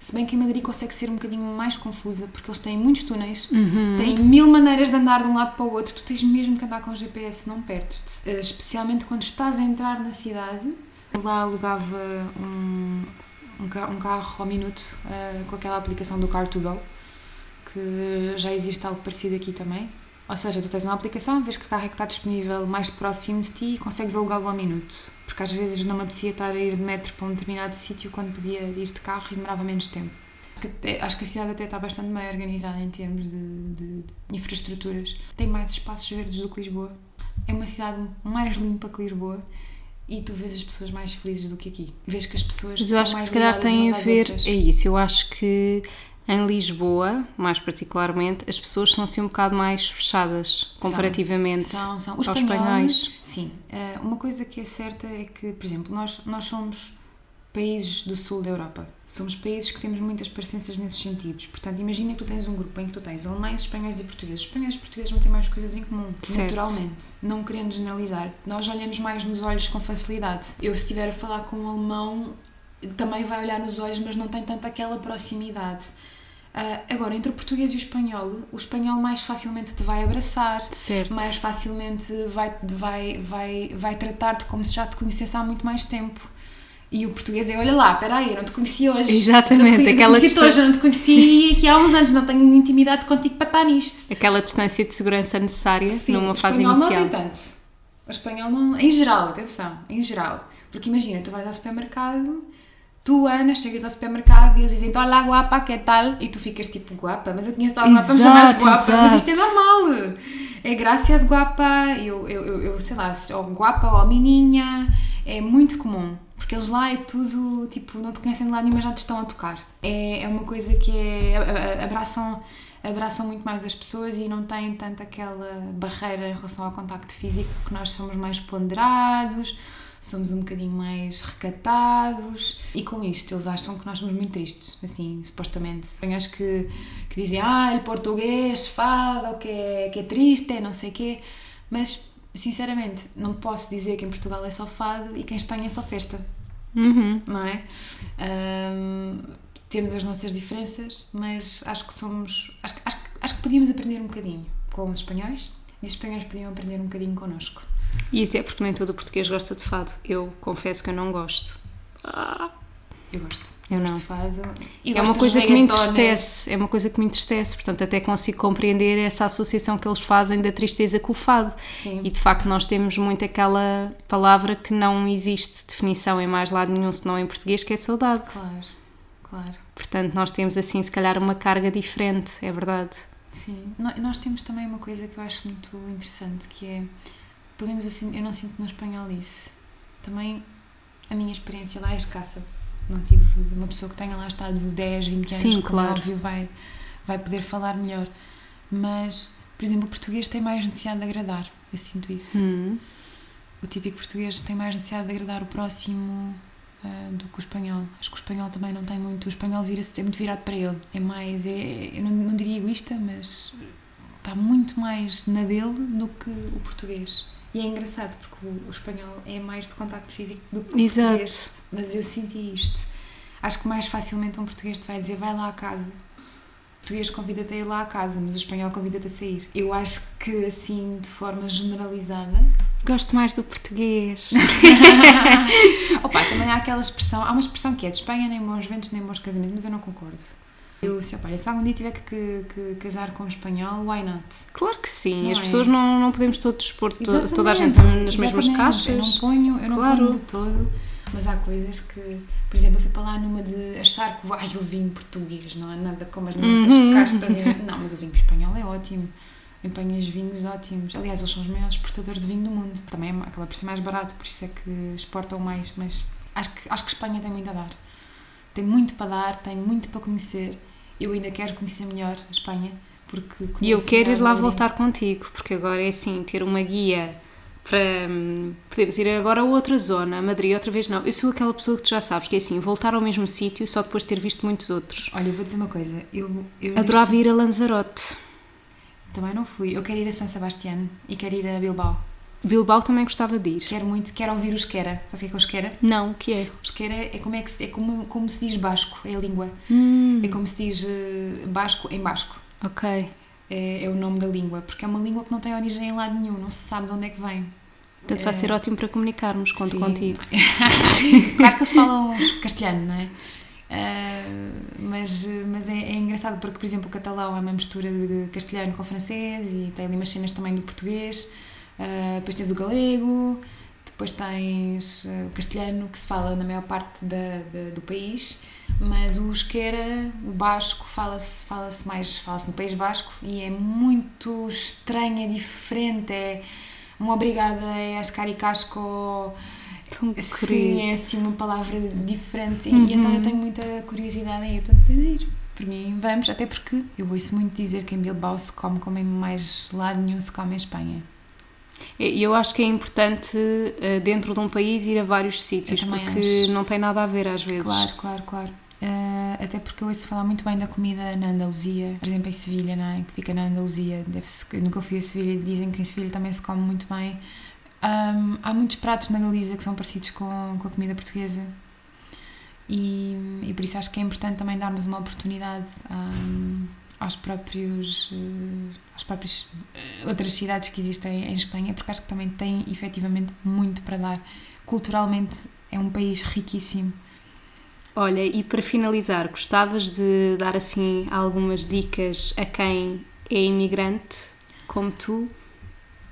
Se bem que em Madrid consegue ser um bocadinho mais confusa, porque eles têm muitos túneis, Uhum. têm mil maneiras de andar de um lado para o outro, tu tens mesmo que andar com o GPS, não perdes-te. Eh, Especialmente quando estás a entrar na cidade. Lá alugava um, um, ca- um carro ao minuto eh, com aquela aplicação do Car2Go, que já existe algo parecido aqui também. Ou seja, tu tens uma aplicação, vês que carro é que está disponível mais próximo de ti e consegues alugá-lo ao minuto. Porque às vezes não me apetecia estar a ir de metro para um determinado sítio quando podia ir de carro e demorava menos tempo. Acho que, acho que a cidade até está bastante bem organizada em termos de, de- de infraestruturas. Tem mais espaços verdes do que Lisboa. É uma cidade mais limpa que Lisboa e tu vês as pessoas mais felizes do que aqui. Vês que as pessoas Mas eu acho que se calhar tem a ver. É isso, eu acho que Em Lisboa, mais particularmente, as pessoas são assim um bocado mais fechadas comparativamente São, são. O aos espanhol, espanhóis. Sim. Eh, uma coisa que é certa é que, por exemplo, nós, nós somos países do sul da Europa. Somos países que temos muitas parecências nesses sentidos. Portanto, imagina que tu tens um grupo em que tu tens alemães, espanhóis e portugueses. Espanhóis e portugueses não têm mais coisas em comum, Certo. naturalmente. Não querendo generalizar. Nós olhamos mais nos olhos com facilidade. Eu, se estiver a falar com um alemão, também vai olhar nos olhos, mas não tem tanto aquela proximidade. Ah, agora, entre o português e o espanhol, o espanhol mais facilmente te vai abraçar, Certo. mais facilmente vai, vai, vai, vai tratar-te como se já te conhecesse há muito mais tempo. E o português é, olha lá, peraí, eu não te conheci hoje. Exatamente, não te, aquela eu te distância. hoje, eu não te conheci aqui há uns anos, não tenho intimidade contigo para estar nisto. Aquela distância de segurança necessária Sim, numa o fase espanhol inicial. não tem tanto. O espanhol não. Em geral, atenção, em geral. Porque imagina, tu vais ao supermercado, tu, Ana, chegas ao supermercado e eles dizem Olá, guapa, que tal? E tu ficas tipo guapa, mas eu conheço alguma guapa, chamas Exato, guapa, mas isto é exato. normal. É graças guapa, eu, eu, eu, eu sei lá, ou guapa ou mininha, é muito comum. Porque eles lá é tudo, tipo, não te conhecem de lado nenhum, mas já te estão a tocar. É, é uma coisa que é. abraçam abraçam muito mais as pessoas e não têm tanto aquela barreira em relação ao contacto físico, porque nós somos mais ponderados, somos um bocadinho mais recatados e com isto eles acham que nós somos muito tristes, assim, supostamente. Acho que, que dizem, ah, o português fado, que é, que é triste, não sei o quê, mas sinceramente não posso dizer que em Portugal é só fado e que em Espanha é só festa Uhum. não é? Ahm, temos as nossas diferenças, mas acho que somos. Acho, que- acho, que- acho que podíamos aprender um bocadinho com os espanhóis e os espanhóis podiam aprender um bocadinho connosco. E até porque nem todo o português gosta de fado. Eu confesso que eu não gosto. Ah, Eu gosto. Eu não. fado. É uma coisa que me entristece. É uma coisa que me entristece. Portanto, até consigo compreender essa associação que eles fazem da tristeza com o fado. Sim. E de facto, nós temos muito aquela palavra que não existe definição em mais lado nenhum, senão em português, que é saudade. Claro, claro. Portanto, nós temos assim, se calhar, uma carga diferente, é verdade. Sim. Nós temos também uma coisa que eu acho muito interessante, que é, pelo menos eu não sinto no espanhol isso. Também a minha experiência lá é escassa. Não tive uma pessoa que tenha lá estado 10, 20 anos, Sim, como claro. é óbvio, vai, vai poder falar melhor. Mas, por exemplo, o português tem mais necessidade de agradar. Eu sinto isso. Hum. O típico português tem mais necessidade de agradar o próximo ah, do que o espanhol. Acho que o espanhol também não tem muito. O espanhol vira-se, é muito virado para ele. É mais. É, eu não, não diria egoísta, mas está muito mais na dele do que o português. E é engraçado porque o, o espanhol é mais de contacto físico do que o Exato. português. Mas eu senti isto. Acho que mais facilmente um português te vai dizer vai lá à casa. O português convida-te a ir lá à casa, mas o espanhol convida-te a sair. Eu acho que assim, de forma generalizada, Gosto mais do português. Opa, também há aquela expressão, há uma expressão que é de Espanha nem bons ventos nem bons casamentos, mas eu não concordo. Eu, se, opa, se algum dia tiver que, que casar com um espanhol, why not? Claro que sim. Não As é? pessoas não, não podemos todos pôr to- toda a gente nas mesmas exatamente. caixas. Eu não ponho, eu não Claro. ponho de todo, mas há coisas que, por exemplo, eu fui para lá numa de achar que ai, o vinho português não há nada como as nossas Uhum. castas. Não, mas o vinho espanhol é ótimo. Empanhas vinhos ótimos. Aliás, eles são os maiores exportadores de vinho do mundo. Também é- acaba por ser mais barato, por isso é que exportam mais. Mas acho que, acho que Espanha tem muito a dar. Tem muito para dar, tem muito para conhecer. Eu ainda quero conhecer melhor a Espanha, porque E eu quero ir lá voltar contigo, porque agora é assim, ter uma guia para. hum, podemos ir agora a outra zona, a Madrid, outra vez não. Eu sou aquela pessoa que tu já sabes, que é assim, voltar ao mesmo sítio só depois de ter visto muitos outros. Olha, eu vou dizer uma coisa. Eu, eu Adorava ir a Lanzarote. Também não fui. Eu quero ir a San Sebastián e quero ir a Bilbao. Bilbao também gostava de ir. Quero muito, quero ouvir o Esquera. Sabes o que é que é o Esquera? Não, o que é? O Esquera é como, é que se, é como, como se diz basco, é a língua. Hum, É como se diz eh, basco em basco. ok. É, é o nome da língua, porque é uma língua que não tem origem em lado nenhum, não se sabe de onde é que vem. Portanto, vai ser ótimo para comunicarmos, conto Sim. contigo. claro que eles falam castelhano, não é? Ah, mas mas é, é engraçado porque, por exemplo, o catalão é uma mistura de castelhano com francês e tem ali umas cenas também do português. Ah, depois tens o galego, depois tens ah, o castelhano que se fala na maior parte da, da- do país, mas o euskera, o basco, fala-se fala mais fala-se no País Basco e é muito estranho, é diferente, é uma obrigada é ascar e casco Tão Sim, é assim uma palavra diferente. E- Uhum. E então eu tenho muita curiosidade em ir, portanto tens de ir. por mim, vamos, até porque eu ouço muito dizer que em Bilbao se come como em mais lado nenhum se come em Espanha. E eu acho que é importante, eh, dentro de um país, ir a vários sítios, porque acho. não tem nada a ver às vezes. Claro, claro, claro. Uh, até porque eu ouço falar muito bem da comida na Andaluzia, por exemplo em Sevilha, não é? que fica na Andaluzia. Nunca fui a Sevilha e dizem que em Sevilha também se come muito bem. Um, há muitos pratos na Galiza que são parecidos com, com a comida portuguesa e, e por isso acho que é importante também darmos uma oportunidade um, aos próprios às próprias uh, outras cidades que existem em Espanha porque acho que também tem efetivamente muito para dar culturalmente é um país riquíssimo Olha, e para finalizar, gostavas de dar assim algumas dicas a quem é imigrante, como tu?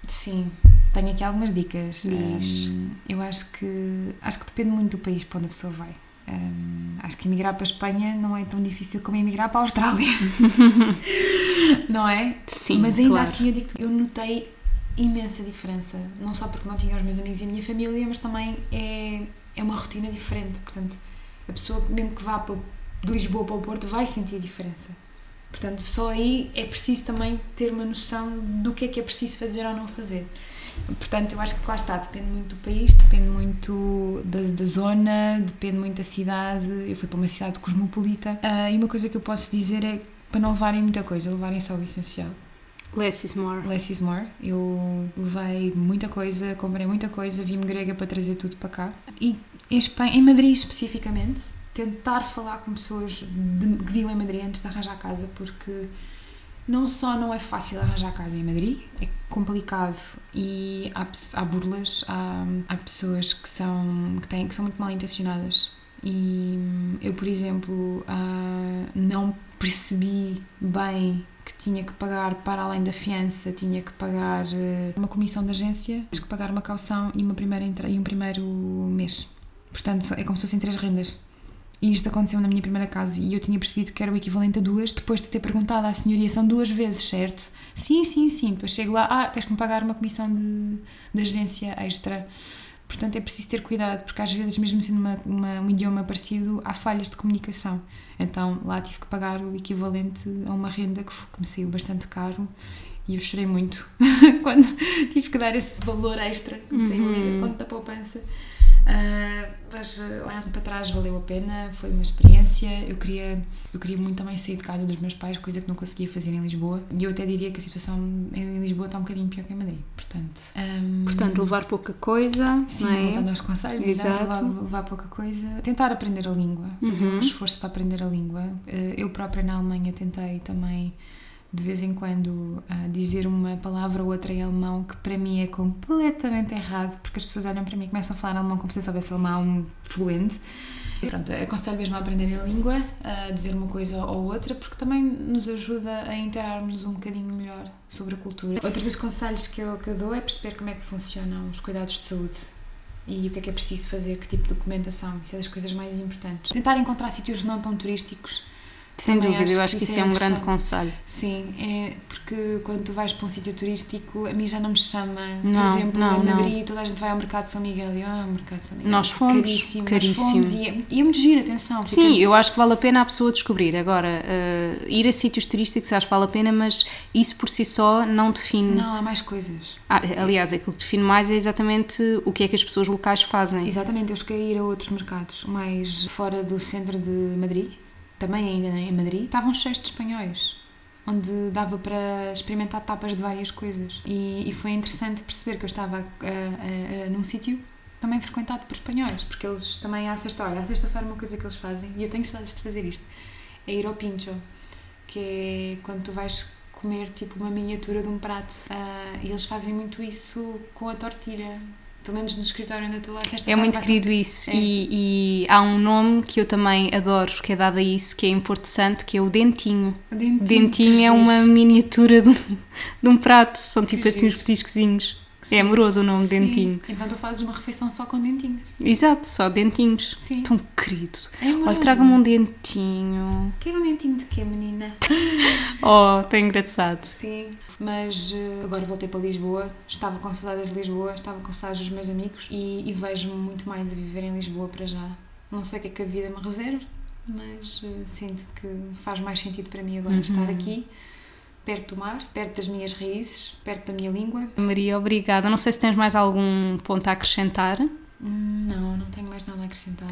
Sim, tenho aqui algumas dicas. Diz. Um, eu acho que acho que depende muito do país para onde a pessoa vai. Um, acho que emigrar para a Espanha não é tão difícil como emigrar para a Austrália. não é? Sim, Mas ainda claro. assim eu digo eu notei imensa diferença. Não só porque não tinha os meus amigos e a minha família, mas também é, é uma rotina diferente. Portanto, a pessoa, mesmo que vá para, de Lisboa para o Porto, vai sentir diferença. Portanto, só aí é preciso também ter uma noção do que é que é preciso fazer ou não fazer. Portanto, eu acho que lá está, depende muito do país, depende muito da, da zona, depende muito da cidade. Eu fui para uma cidade cosmopolita Ah, e uma coisa que eu posso dizer é para não levarem muita coisa, levarem só o essencial. Less is more. Less is more. Eu levei muita coisa, comprei muita coisa, vim-me grega para trazer tudo para cá. E em, Espanha, em Madrid especificamente, tentar falar com pessoas de, que vivem em Madrid antes de arranjar casa, porque não só não é fácil arranjar casa em Madrid, é complicado e há, há burlas, há, há pessoas que são, que, têm, que são muito mal intencionadas. E eu, por exemplo, ah, não percebi bem que tinha que pagar para além da fiança, tinha que pagar eh, uma comissão de agência, tinha que pagar uma caução e, uma primeira e um primeiro mês. Portanto, é como se fossem três rendas. E isto aconteceu na minha primeira casa e eu tinha percebido que era o equivalente a duas, depois de ter perguntado à senhoria, são duas vezes, certo? Sim, sim, sim. Depois chego lá, ah, tens que me pagar uma comissão de, de agência extra. Portanto, é preciso ter cuidado, porque às vezes, mesmo sendo uma, uma- um idioma parecido, há falhas de comunicação. Então, lá tive que pagar o equivalente a uma renda que, que me saiu bastante caro e eu chorei muito quando tive que dar esse valor extra que me saiu ali da conta da poupança. Ah, mas eh, olhando para trás valeu a pena, foi uma experiência. Eu queria, eu queria muito também sair de casa dos meus pais, coisa que não conseguia fazer em Lisboa. E eu até diria que a situação em Lisboa está um bocadinho pior que em Madrid. Portanto, ahm, Portanto, levar pouca coisa, Sim, não é? voltando aos conselhos, exato. Levar, levar pouca coisa. Tentar aprender a língua, fazer Uhum. um esforço para aprender a língua. Eh, Eu própria na Alemanha tentei também, de vez em quando, ah, dizer uma palavra ou outra em alemão que para mim é completamente errado, porque as pessoas olham para mim e começam a falar alemão como se eu soubesse alemão fluente. Pronto, aconselho mesmo a aprenderem a língua, a dizer uma coisa ou outra, porque também nos ajuda a interarmos um bocadinho melhor sobre a cultura. Outro dos conselhos que eu, que eu dou é perceber como é que funcionam os cuidados de saúde e o que é que é preciso fazer, que tipo de documentação. Isso é das coisas mais importantes. Tentar encontrar sítios não tão turísticos. Sem dúvida, eu acho acho que isso é é um grande conselho. Sim, é porque quando tu vais para um sítio turístico, a mim já não me chama. Por Não, exemplo, não, em não. Madrid, toda a gente vai ao Mercado de São Miguel e eu, ah, o Mercado de São Miguel. Nós fomos, caríssimo. caríssimo. Nós fomos e é, e é muito giro, atenção. Sim, eu acho que vale a pena a pessoa descobrir. Agora, eh, ir a sítios turísticos acho que vale a pena, mas isso por si só não define. Não, há mais coisas. Ah, aliás, aquilo que define mais é exatamente o que é que as pessoas locais fazem. Exatamente, eu cheguei a ir a outros mercados mais fora do centro de Madrid, também ainda em Madrid, estavam cheios de espanhóis, onde dava para experimentar tapas de várias coisas. E, e foi interessante perceber que eu estava num sítio também frequentado por espanhóis, porque eles também à sexta olha, à sexta-feira uma coisa que eles fazem, e eu tenho saudades de fazer isto, é ir ao pincho, que é quando tu vais comer tipo uma miniatura de um prato. Ah, e eles fazem muito isso com a tortilha. Pelo menos no escritório onde eu estou sexta-feira. É muito querido isso. É. E, e há um nome que eu também adoro, que é dado a isso, que é em Porto Santo, que é o dentinho. sempre- Dentinho, Dentinho é uma miniatura de um, de um prato, são tipo Que assim uns petiscozinhos. É amoroso o nome, Sim. dentinho. Então tu fazes uma refeição só com dentinhos. Exato, só dentinhos. Sim. Tão querido. É amoroso. Olha, traga-me um dentinho. Quero um dentinho de quê, menina? Oh, tão engraçado. Sim. Mas eh, agora voltei para Lisboa. Estava com saudades de Lisboa, estava com saudades dos meus amigos e, e vejo-me muito mais a viver em Lisboa para já. Não sei o que é que a vida me reserva, mas uh, sinto que faz mais sentido para mim agora uhum. estar aqui, perto do mar, perto das minhas raízes, perto da minha língua. Maria, obrigada. Não sei se tens mais algum ponto a acrescentar. Não, não tenho mais nada a acrescentar.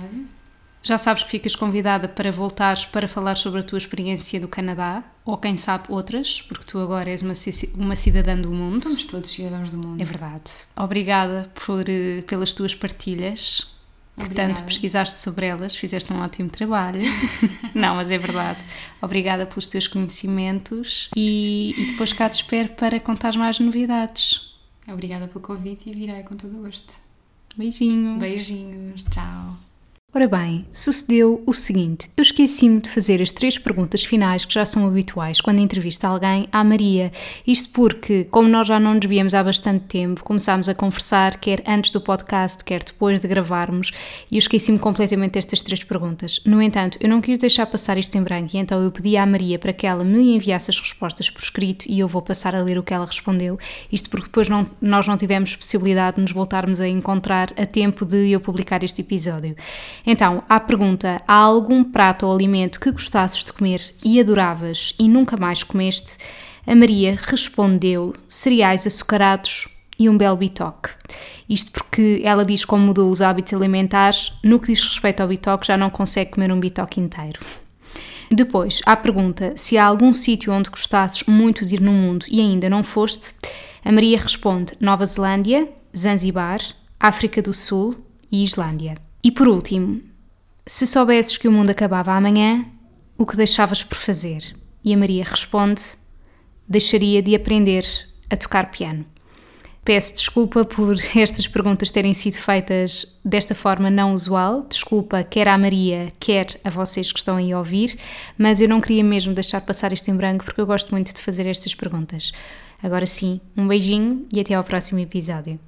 Já sabes que ficas convidada para voltares para falar sobre a tua experiência do Canadá, ou quem sabe outras, porque tu agora és uma, uma cidadã do mundo. Somos todos cidadãos do mundo. É verdade. Obrigada por, eh, pelas tuas partilhas. Obrigada. Portanto, pesquisaste sobre elas, fizeste um ótimo trabalho. Não, mas é verdade. Obrigada pelos teus conhecimentos e, e depois cá te espero para contar mais novidades. Obrigada pelo convite e virei com todo o gosto. Beijinho. Beijinhos. Tchau. Ora bem, sucedeu o seguinte: eu esqueci-me de fazer as três perguntas finais que já são habituais quando entrevista alguém à Maria. Isto porque, como nós já não nos víamos há bastante tempo, começámos a conversar, quer antes do podcast, quer depois de gravarmos, e eu esqueci-me completamente destas três perguntas. No entanto, eu não quis deixar passar isto em branco e então eu pedi à Maria para que ela me enviasse as respostas por escrito e eu vou passar a ler o que ela respondeu. Isto porque depois não, nós não tivemos possibilidade de nos voltarmos a encontrar a tempo de eu publicar este episódio. Então, à pergunta: há algum prato ou alimento que gostasses de comer e adoravas e nunca mais comeste? A Maria respondeu: cereais açucarados e um belo bitoque. Isto porque ela diz como mudou os hábitos alimentares, no que diz respeito ao bitoque, já não consegue comer um bitoque inteiro. Depois, à pergunta se há algum sítio onde gostasses muito de ir no mundo e ainda não foste, a Maria responde Nova Zelândia, Zanzibar, África do Sul e Islândia. E por último, se soubesses que o mundo acabava amanhã, o que deixavas por fazer? E a Maria responde: deixaria de aprender a tocar piano. Peço desculpa por estas perguntas terem sido feitas desta forma não usual. Desculpa quer à Maria, quer a vocês que estão aí a ouvir, mas eu não queria mesmo deixar passar isto em branco porque eu gosto muito de fazer estas perguntas. Agora sim, um beijinho e até ao próximo episódio.